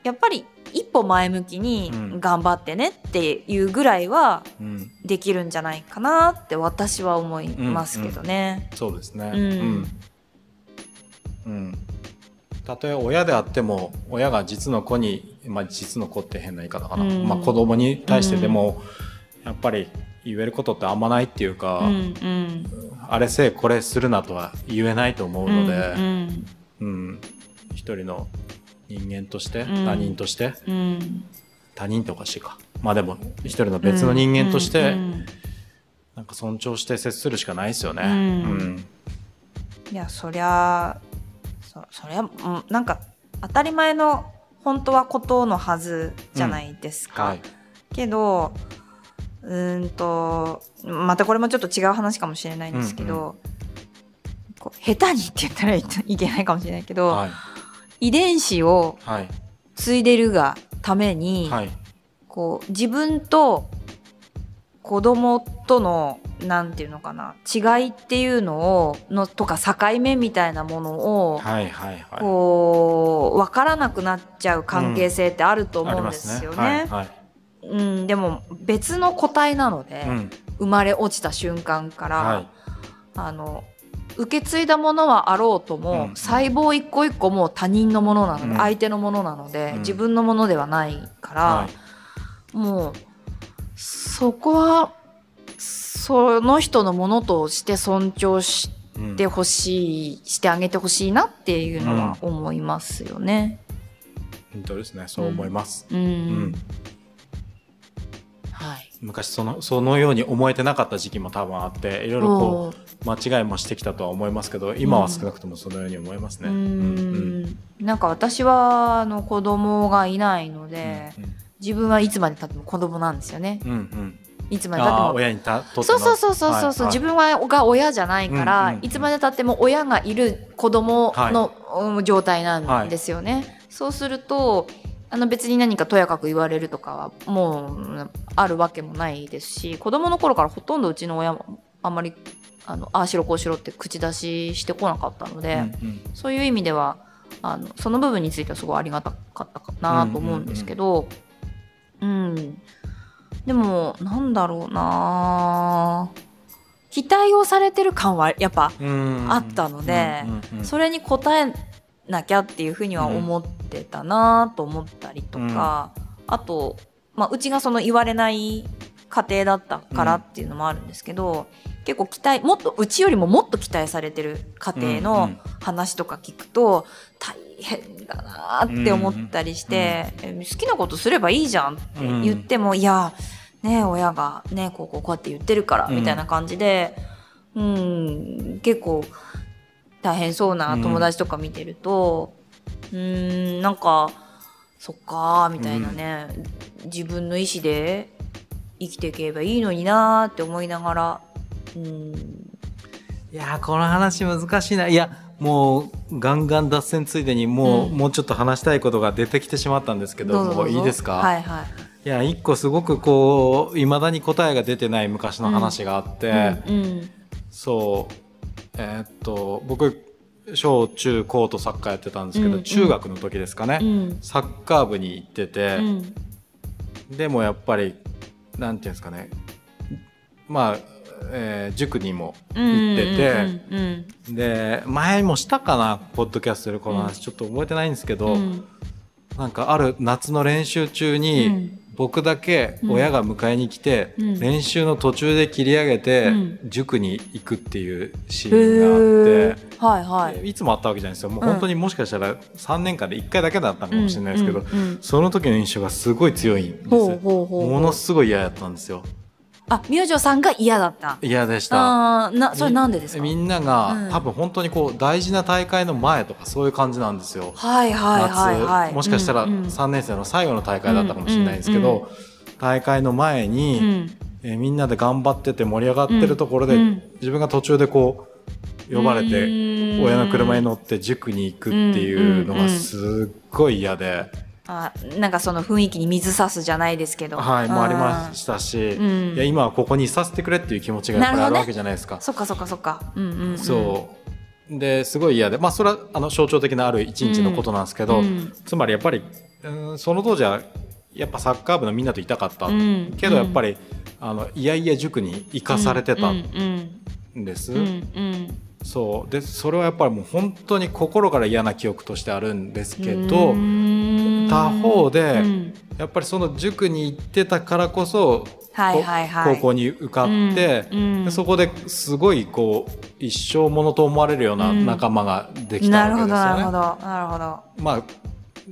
やっぱり一歩前向きにうん。頑張ってねっていうぐらいはうん。できるんじゃないかなって私は思いますけどね。そうですね。うん。うん。うん。たとえ親であっても親が実の子に、まあ、実の子って変な言い方かな、うん。まあ、子供に対してでも、やっぱり言えることってあんまないっていうか、うんうん。あれせえこれするなとは言えないと思うので、うん。うん。一人の人間として、うん。他人として？うん。他人っておかしいか。まあでも一人の別の人間として、うん。なんか尊重して接するしかないですよね。うん。うん。いやそりゃそそりゃうんなんか当たり前の本当はことのはずじゃないですか。はい。けどうーんとまたこれもちょっと違う話かもしれないんですけど、こう下手にって言ったらいいけないかもしれないけど、はい遺伝子をはい。継いでるがために、はい。こう自分と子供とのなんていうのかな違いっていうのをのとか境目みたいなものを、はいはいはい。こう分からなくなっちゃう関係性ってあると思うんですよね。はいはい。うん、でも別の個体なので、うん。生まれ落ちた瞬間から、はい。あの受け継いだものはあろうとも、うん細胞一個一個も他人のものなので、うん。相手のものなので、うん。自分のものではないから、はい。もうそこはその人のものとして尊重しうんてほしい、してあげてほしいなっていうのは思いますよね。本当ですね。そう思います。うん、うん。はい。昔そのそのように思えてなかった時期も多分あっていろいろこう間違いもしてきたとは思いますけど今は少なくともそのように思いますね。ううん。んなんか私はあの子供がいないので、自分はいつまでたっても子供なんですよね。うんうん。うんいつまでたっても。親にたそうそうそうそうそう、はい自分はが親じゃないから、うんうんうんいつまでたっても親がいる子供の、うん状態なんですよね。そうするとあの別に何かとやかく言われるとかはもううんあるわけもないですし子供の頃からほとんどうちの親もあんまりあのああしろこうしろって口出ししてこなかったので。うんうん。そういう意味ではあのその部分についてはすごいありがたかったかなと思うんですけど、うん。でもなんだろうな期待をされてる感はやっぱうん。あったのでうんうんうんそれに応えなきゃっていうふうには思ってたなと思ったりとか、あと、まあ、うちがその言われない家庭だったからっていうのもあるんですけど、結構期待もっとうちよりももっと期待されてる家庭うんうのん。話とか聞くと大変だなって思ったりして、え好きなことすればいいじゃんって言っても、いやね親がねこうこうこうやって言ってるからうん。みたいな感じで、うん、結構大変そうな友達とか見てるとうんんなんかそっかーみたいなね、自分の意思で生きていけばいいのになーって思いながら。うん。いやーこの話難しいな。いやもうガンガン脱線ついでにもう、うん。もうちょっと話したいことが出てきてしまったんですけどもういいですか、はいはい。いや一個すごくこういまだに答えが出てない昔の話があって、うんそう。えーっと僕小中高とサッカーやってたんですけど、うん。中学の時ですかね、うん。サッカー部に行っててう、ん。でもやっぱりなんていうんですかね。まあ、えー塾にも行ってて、うんうんで前もしたかなポッドキャストでこの話、ちょっと覚えてないんですけど、うん。なんかある夏の練習中に、うん僕だけ親が迎えに来て、うん。練習の途中で切り上げて、うん。塾に行くっていうシへーンがあって。ー。はいはい。いつもあったわけじゃないですよ。もううん本当にもしかしたら3年間で1回だけだったのかもしれないですけど、うんうんうん。その時の印象がすごい強いんですものすごい嫌やったんですよあ明星さんが嫌だった。嫌でした。なそれなんでですか？みんなが、うん。多分本当にこう大事な大会の前とかそういう感じなんですよ。はいはいはいはい夏もしかしたらうんうん。3年生の最後の大会だったかもしれないんですけど、大会の前に、うん。えーみんなで頑張ってて盛り上がってるところで、うん。自分が途中でこう呼ばれてうん。親の車に乗って塾に行くっていうのがすっごい嫌で、あなんかその雰囲気に水差すじゃないですけど。はい、もうありまししたし、うん。いや今はここにいさせてくれっていう気持ちがやっぱりあるわけじゃないですか。そっかそっかそっか。うんうん、うん、そう。ですごい嫌で。まあそれはあの象徴的なある一日のことなんですけど、うん。つまりやっぱりうんその当時はやっぱサッカー部のみんなといたかった、うん。けどやっぱり、あのいやいや塾に行かされてたうんんです、うんうん。そう。でそれはやっぱりもう本当に心から嫌な記憶としてあるんですけど、うん他方で、うん。やっぱりその塾に行ってたからこそ、はいはいはい。こ高校に受かって、うん。うん。でそこですごいこう一生ものと思われるような仲間ができたわけですよね。なるほどなるほどまあ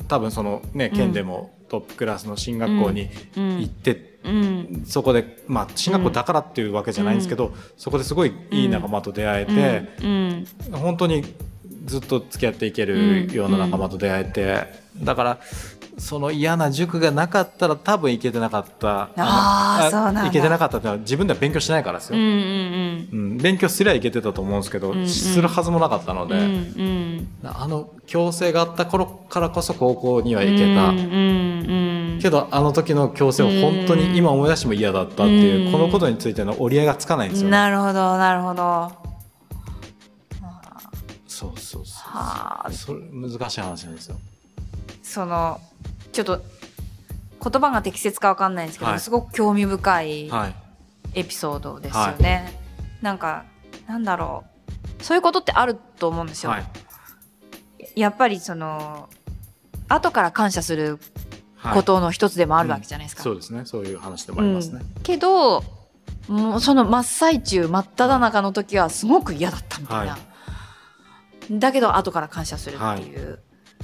多分そのね県でもトップクラスの進学校にうん。行って、うん。そこでまあ進学校だからっていうわけじゃないんですけど、そこですごいいい仲間と出会えて、うん。本当にずっと付き合っていけるような仲間と出会えて、だからその嫌な塾がなかったら多分行けてなかった。のあーそうなんだ。行けてなかったってのは自分では勉強してないからですよ、うんうんうん。勉強すりゃいけてたと思うんですけど、んうん。するはずもなかったので、うんうん。あの強制があった頃からこそ高校には行けた、うんうんうんけどあの時の強制を本当に今思い出しても嫌だったっていう、うんこのことについての折り合いがつかないんですよね。なるほどなるほど。はそうそうそう。あ。それ難しい話なんですよ。そのちょっと言葉が適切かわかんないんですけど、はい。すごく興味深いはい。エピソードですよね、なんかなんだろう。そういうことってあると思うんですよ、はい。やっぱりその後から感謝するはい。ことの一つでもあるわけじゃないですか、そうですね。そういう話でもありますね。うん。けどもうその真っ最中真っ只中の時はすごく嫌だったみたいな、はだけど後から感謝するっていう、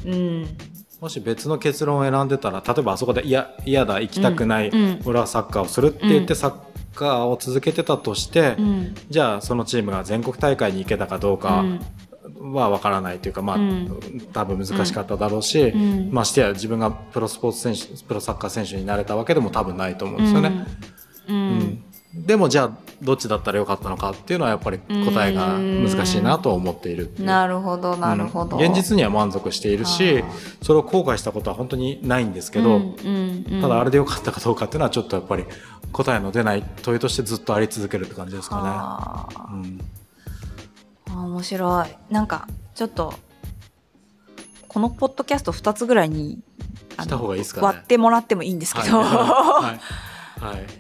うんもし別の結論を選んでたら例えばあそこで「いや嫌だ行きたくない、うんうん。俺はサッカーをする」って言ってうん。サッカーを続けてたとして、うんじゃあそのチームが全国大会に行けたかどうかは分からないというか、まあ、うん。多分難しかっただろうし、うん。ましてや自分がプロスポーツ選手プロサッカー選手になれたわけでも多分ないと思うんですよね。うん。うんでもじゃあどっちだったらよかったのかっていうのはやっぱり答えが難しいなと思っているなるほどなるほど、うん。現実には満足しているしそれを後悔したことは本当にないんですけど、うんうんうん。ただあれでよかったかどうかっていうのはちょっとやっぱり答えの出ない問いとしてずっとあり続けるって感じですかね。うん。面白い。なんかちょっとこのポッドキャスト2つぐらいにした方がいいですかね。割ってもらってもいいんですけど、はい。はい。はい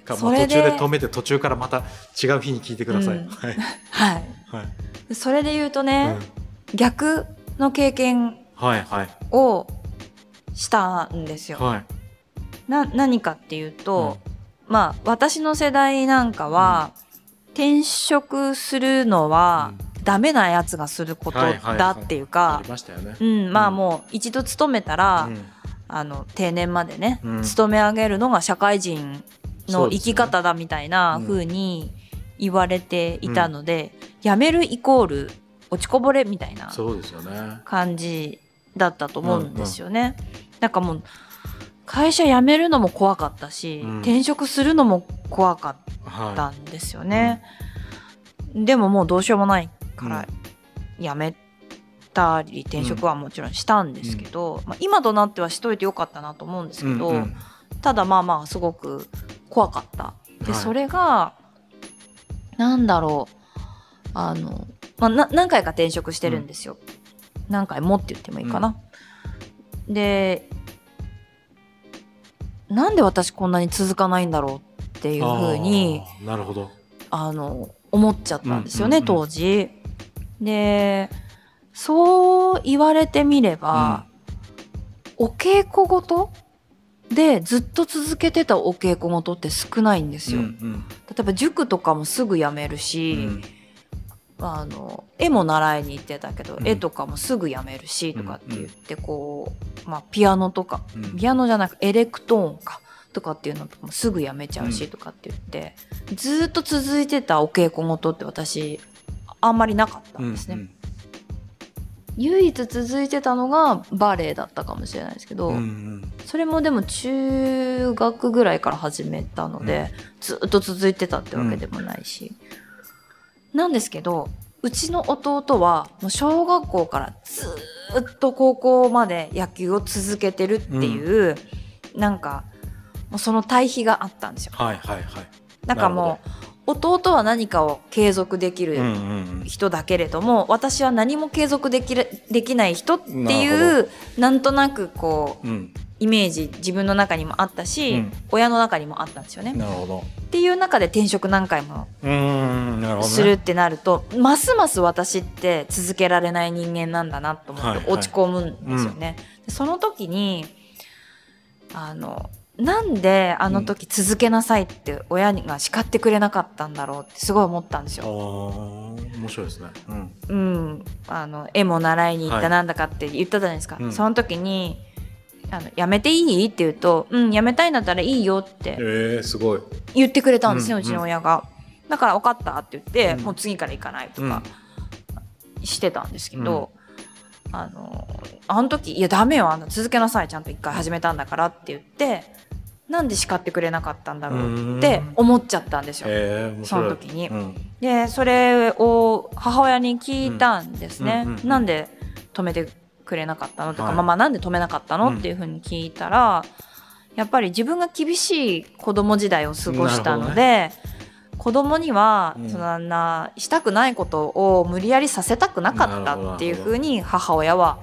かそれでまあ途中で止めて途中からまた違う日に聞いてください。うん。はい。はい。はい。それで言うとうねん、逆の経験はいはいをしたんですよ。はい。な何かっていうと、まあ私の世代なんかは、転職するのはダメなやつがすることはいはいはい。だっていうあか。うん、まあうん。もう一度勤めたら、うん。あの定年までね、うん。勤め上げるのが社会人の生き方だみたいな風に言われていたので、辞めるイコール落ちこぼれみたいな。感じだったと思うんですよね。なんかもう会社辞めるのも怖かったし、うん。転職するのも怖かっはたんですよね。でももうどうしようもないから辞めたり転職はもちろんしたんですけど、まあ、今となってはしといてよかったなと思うんですい。けど、ただまあまあすごく怖かった。で、はいそれがなんだろうあの、まあ、な何回か転職してるんですよ。何回もって言ってもいいかな。でなんで私こんなに続かないんだろうっていうふうになるほど。あの思っちゃったんですよね、うんうんうん当時。でそう言われてみれば、お稽古ごとでずっと続けてたお稽古ごとって少ないんですよ。うん例えば塾とかもすぐ辞めるうし、ん。あの絵も習いに行ってたけど、うん。絵とかもすぐ辞めるしとかって言ってこう、まあ、ピアノとかうん。ピアノじゃなくエレクトーンかとかっていうのとかもすぐやめちゃうしうんとかって言って、ずーっと続いてたお稽古事って私あんまりなかったんですね、うん唯一続いてたのがバレエだったかもしれないですけど、うんうん。それもでも中学ぐらいから始めたので、ずーっと続いてたってわけでもないし、なんですけどうちの弟はもう小学校からずーっと高校まで野球を続けてるっていう、なんかもうその対比があったんですよ。はいはいはい。なんかもう弟は何かを継続できるうんうん人だけれども、私は何も継続できるできない人ってないうなんとなくこううん。うん。イメージ自分の中にもあったし、うん親の中にもあったんですよね。なるほど。っていう中で転職何回も。するってなると、ますます私って続けられない人間なんだなと思はいはいって落ち込むんですよね。でその時にあのなんであの時続けなさいって親が叱ってくれなかったんだろうってすごい思ったんですよ。面白いですね。うん。うん、あの絵も習いに行っはいたなんだかって言ったじゃないですか。うんその時にあのやめていい？って言うと、うん、やめたいんだったらいいよってええすごい。言ってくれたんですね、ううんちの親が。だから分かったって言って、うんもう次から行かないとかしてたんですけど、あのあの時「いやダメよあの続けなさいちゃんと一回始めたんだから」って言ってなんで叱ってくれなかったんだろうって思っちゃったんですよ。ええ面そ。の時にうん。でそれを母親に聞いたんですね。うんうんうんなんで止めてくれなかったのとか、はいまあまあなんで止めなかったの、うんっていうふうに聞いたらやっぱり自分が厳しい子供時代を過ごしたので、子供にはうんそんなしたくないことを無理やりさせたくなかったっていうふうに母親は。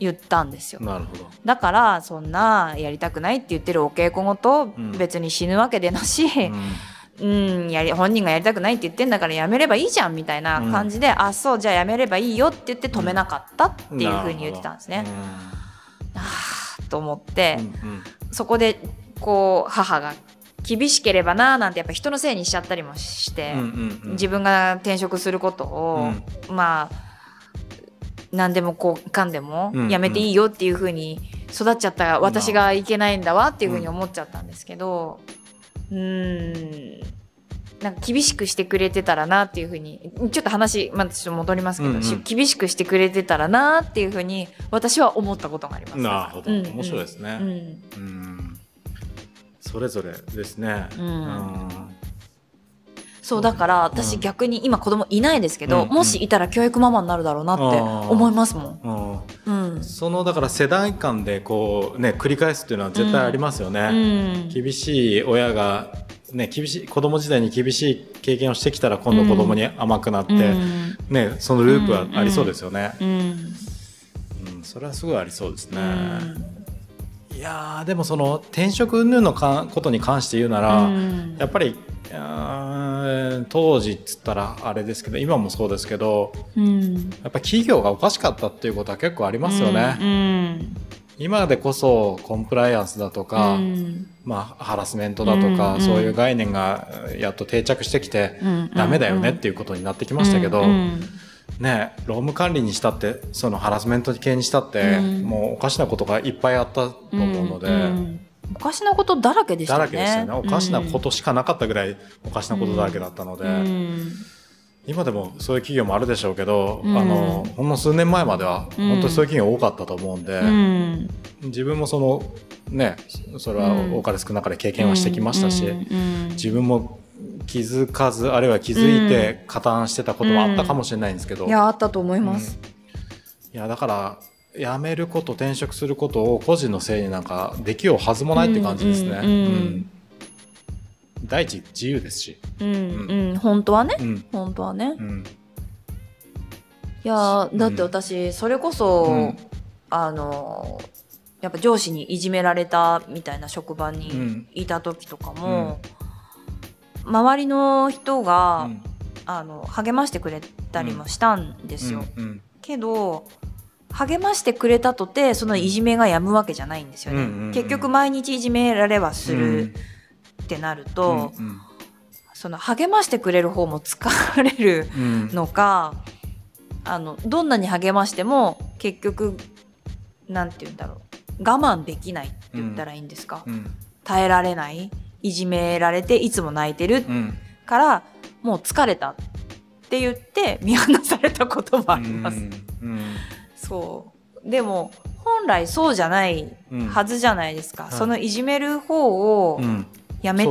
言ったんですよ。なるほど。だからそんなやりたくないって言ってるお稽古ごとうん。別に死ぬわけでなし、うん。うん、やり本人がやりたくないって言ってんだからやめればいいじゃんみたいな感じで、あそうじゃあやめればいいよって言って止めなかったっていうふうに言ってたんですね。あーと思って、うんうん。そこでこう母が厳しければなーなんてやっぱ人のせいにしちゃったりもして、うんうんうん。自分が転職することを、まあ何でもこうかんでもうんやめていいよっていうふうに育っちゃった私がいけないんだわっていうふうに思っちゃったんですけどうーんなんか厳しくしてくれてたらなっていうふうにちょっと話またちょっと戻りますけど、うんうんし厳しくしてくれてたらなっていうふうに私は思ったことがあります。なるほど。うん面白いですね。うんうん。それぞれですね。うんうんそうだから私うん。逆に今子供いないですけど、うんもしいたら教育ママになるだろうなって思いますもん。うん。うん。そのだから世代間でこうね繰り返すっていうのは絶対ありますよね。うん。厳しい親がね厳しい子供時代に厳しい経験をしてきたら今度子供に甘くなって、うん。ねそのループはありそうですよね。うん。うん。それはすごいありそうですね。うんいやーでもその転職云々のかことに関して言うなら、うん。やっぱり当時っつったらあれですけど今もそうですけどうん。やっぱ企業がおかしかったっていうことは結構ありますよね。うん今でこそコンプライアンスだとか、うん。まあ、ハラスメントだとか、うんそういう概念がやっと定着してきて、うんダメだよねっていうことになってきましたけど、うんね労務管理にしたってそのハラスメント系にしたって、うん。もうおかしなことがいっぱいあったと思うので、んおかしなことだらけでしたね。らけでしたよね。おかしなことしかなかったぐらいおかしなことだらけだったので、うん。今でもそういう企業もあるでしょうけど、うん。あのほんの数年前まではうん。本当にそういう企業多かったと思うんで、うん。自分もそのねそれはうん。多かれ少なかれ経験はしてきましたし、うんうん。自分も気づかずあるいは気づいて加担してたこともあったかもしれないんですけど、いやあったと思います。いやだから辞めること転職することを個人のせいになんかできようはずもないって感じですね。うんうんうん。第一自由ですし、うんうん。本当はね。うん。本当はね。うん。いやーだって私それこそ、うん。あのやっぱ上司にいじめられたみたいな職場うにん。いた時とかも、周りの人が、うん。あの励ましてくれたりもしたんですよ。うんけど励ましてくれたとてそのいじめがやむわけじゃないんですよね。うんうんうん結局毎日いじめられはするってなると、うんその励ましてくれる方も疲れるうん。のかあのどんなに励ましても結局なんて言うんだろう。我慢できないって言ったらいいんですか、うん。耐えられないいじめられていつも泣いてるうん。からもう疲れたって言って見放されたこともあります。うん。そう。でも本来そうじゃないうん。はずじゃないですか、はい。そのいじめる方をうん。やめ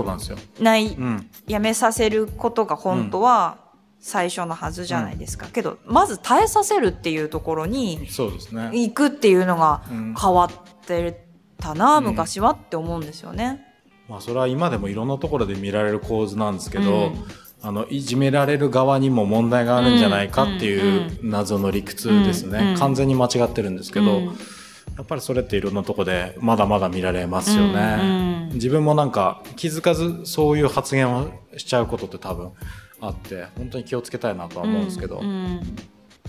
ない、うん。やめさせることが本当は最初のはずじゃないですか、けどまず耐えさせるっていうところに。行くっていうのがうん。変わってたな、うん昔はって思うんですよね。まあそれは今でもいろんなところで見られる構図なんですけど、うん。あのいじめられる側にも問題があるんじゃないかっていう謎の理屈ですね、うん。うん。完全に間違ってるんですけど、うん。やっぱりそれっていろんなとこでまだまだ見られますよね、うん。うん。自分もなんか気づかずそういう発言をしちゃうことって多分あって本当に気をつけたいなとは思うんですけど、うん。うん。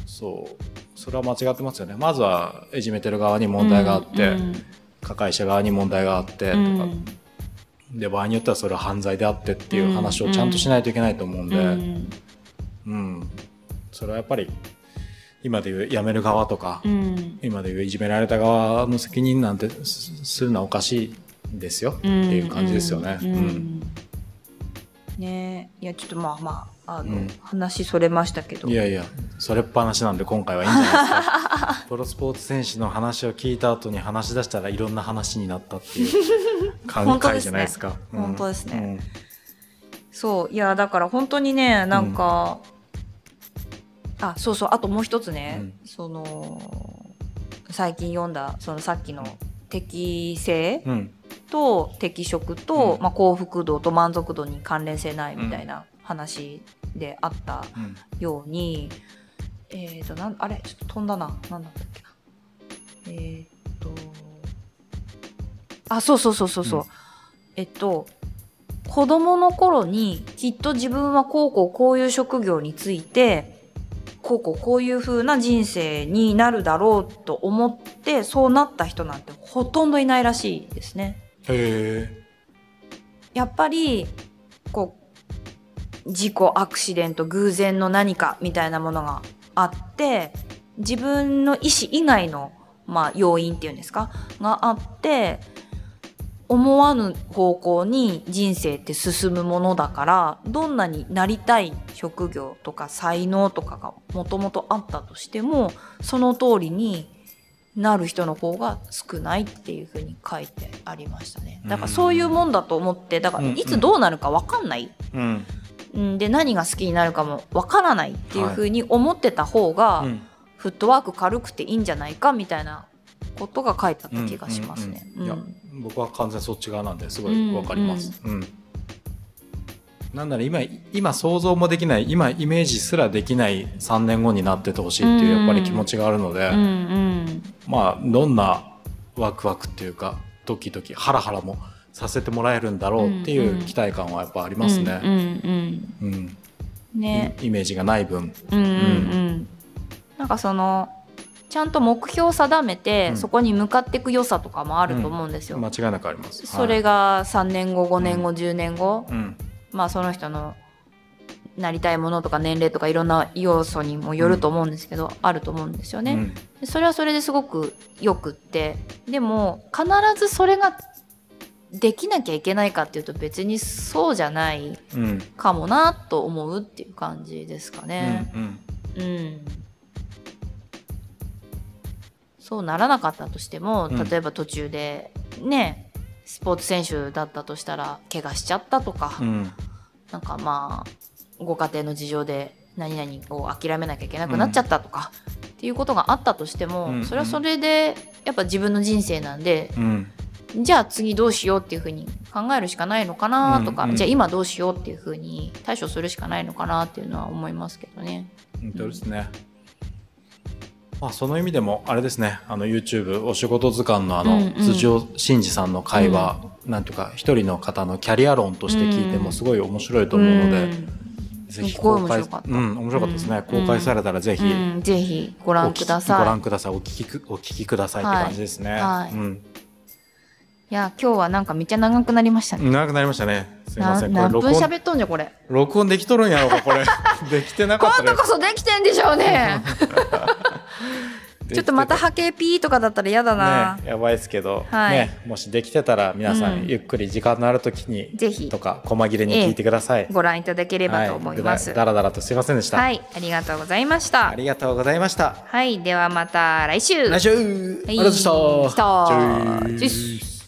そう。それは間違ってますよね。まずはいじめてる側に問題があって、うん。加害者側に問題があってとか、うんで場合によってはそれは犯罪であってっていう話をちゃんとしないといけないと思うんで、うんうんそれはやっぱり今でいう辞める側とか、うん。今でいういじめられた側の責任なんてすするのはおかしいですよっていう感じですよね。うんうんねいやちょっとまあまああの、うん。話それましたけど。いやいやそれっぱなしなんで今回はいいんじゃないですか。プロスポーツ選手の話を聞いた後に話し出したらいろんな話になったっていう 感本当ですね。回じゃないですか。うん。本当ですね。そういやだから本当にねなんか、あそうそうあともう一つね、うん。その最近読んだそのさっきの適性うん。うんと適職と、うん。まあ、幸福度と満足度に関連性ないみたいな話であったうん。ように、えっ、となんあれ？ちょっと飛んだな。なんだったっけな。えっ、とあそうそうそうそうそう、うん。えっと子供の頃にきっと自分はこうこうこういう職業についてこうこうこういう風な人生になるだろうと思ってそうなった人なんてほとんどいないらしいですね。へえやっぱりこう事故アクシデント偶然の何かみたいなものがあって自分の意思以外の、まあ、要因っていうんですか？があって思わぬ方向に人生って進むものだからどんなになりたい職業とか才能とかがもともとあったとしてもその通りになる人の方が少ないっていうふうに書いてありましたね。だからそういうもんだと思ってだからいつどうなるか分かんない、うんうん、で何が好きになるかも分からないっていうふうに思ってた方が、うん。フットワーク軽くていいんじゃないかみたいなことが書いてあった気がしますね。うんうんうん。いやうん。僕は完全そっち側なんですごいわかります。うんなんなら今今想像もできない今イメージすらできない3年後になっててほしいっていうやっぱり気持ちがあるので、うんうん。まあどんなワクワクっていうかドキドキハラハラもさせてもらえるんだろうっていう期待感はやっぱありますね。うんうんうんうんね。イメージがない分。うんうんうん。なんかそのちゃんと目標を定めて、うんそこに向かっていく良さとかもあると思うんですよ。間違いなくあります。それが3年後5年後、10年後まあその人のなりたいものとか年齢とかいろんな要素にもよると思うんですけど、あると思うんですよね。うんでそれはそれですごくよくってでも必ずそれができなきゃいけないかっていうと別にそうじゃないうん。かもなと思うっていう感じですかうね。ん。うん、そうならなかったとしてもうん。例えば途中でねスポーツ選手だったとしたら怪我しちゃったとか、うん。なんかまあご家庭の事情で何々を諦めなきゃいけなくなっちゃったとか、っていうことがあったとしても、うん。それはそれでやっぱ自分の人生なんで、うんじゃあ次どうしようっていうふうに考えるしかないのかなとか、うんうん。じゃあ今どうしようっていうふうに対処するしかないのかなっていうのは思いますけどね。本当ですね。まあ、その意味でもあれですね。あの YouTube お仕事図鑑のあの、うんうん。辻尾真二さんの会話、なん。ていうか一人の方のキャリア論として聞いてもすごい面白いと思うので、うん。ぜひ公開面白かった。うん面白かったですね、うん。公開されたらぜひ、うん。ぜひご覧ください。ご覧ください。お聞きくお聞きくださいって感じですね、はい。うんいや今日はなんかめっちゃ長くなりましたね。長くなりましたねすいまなせんこれ何分録音喋っとんじゃこれ。録音できとるんやろうかこれ できてなかった今度こそできてんでしょうね。で ちょっとまた波形ピーとかだったら嫌だな。ね、やばいですけど、はいね、もしできてたら皆さうんんゆっくり時間のある時に、ぜひとか細切れに聞いてください。ご覧いただければと思います。はだだらだらとすいませんでした。はい、ありがとうございましたあ。りがとうございました。はい、ではまた来週。来週、ありがとうございました。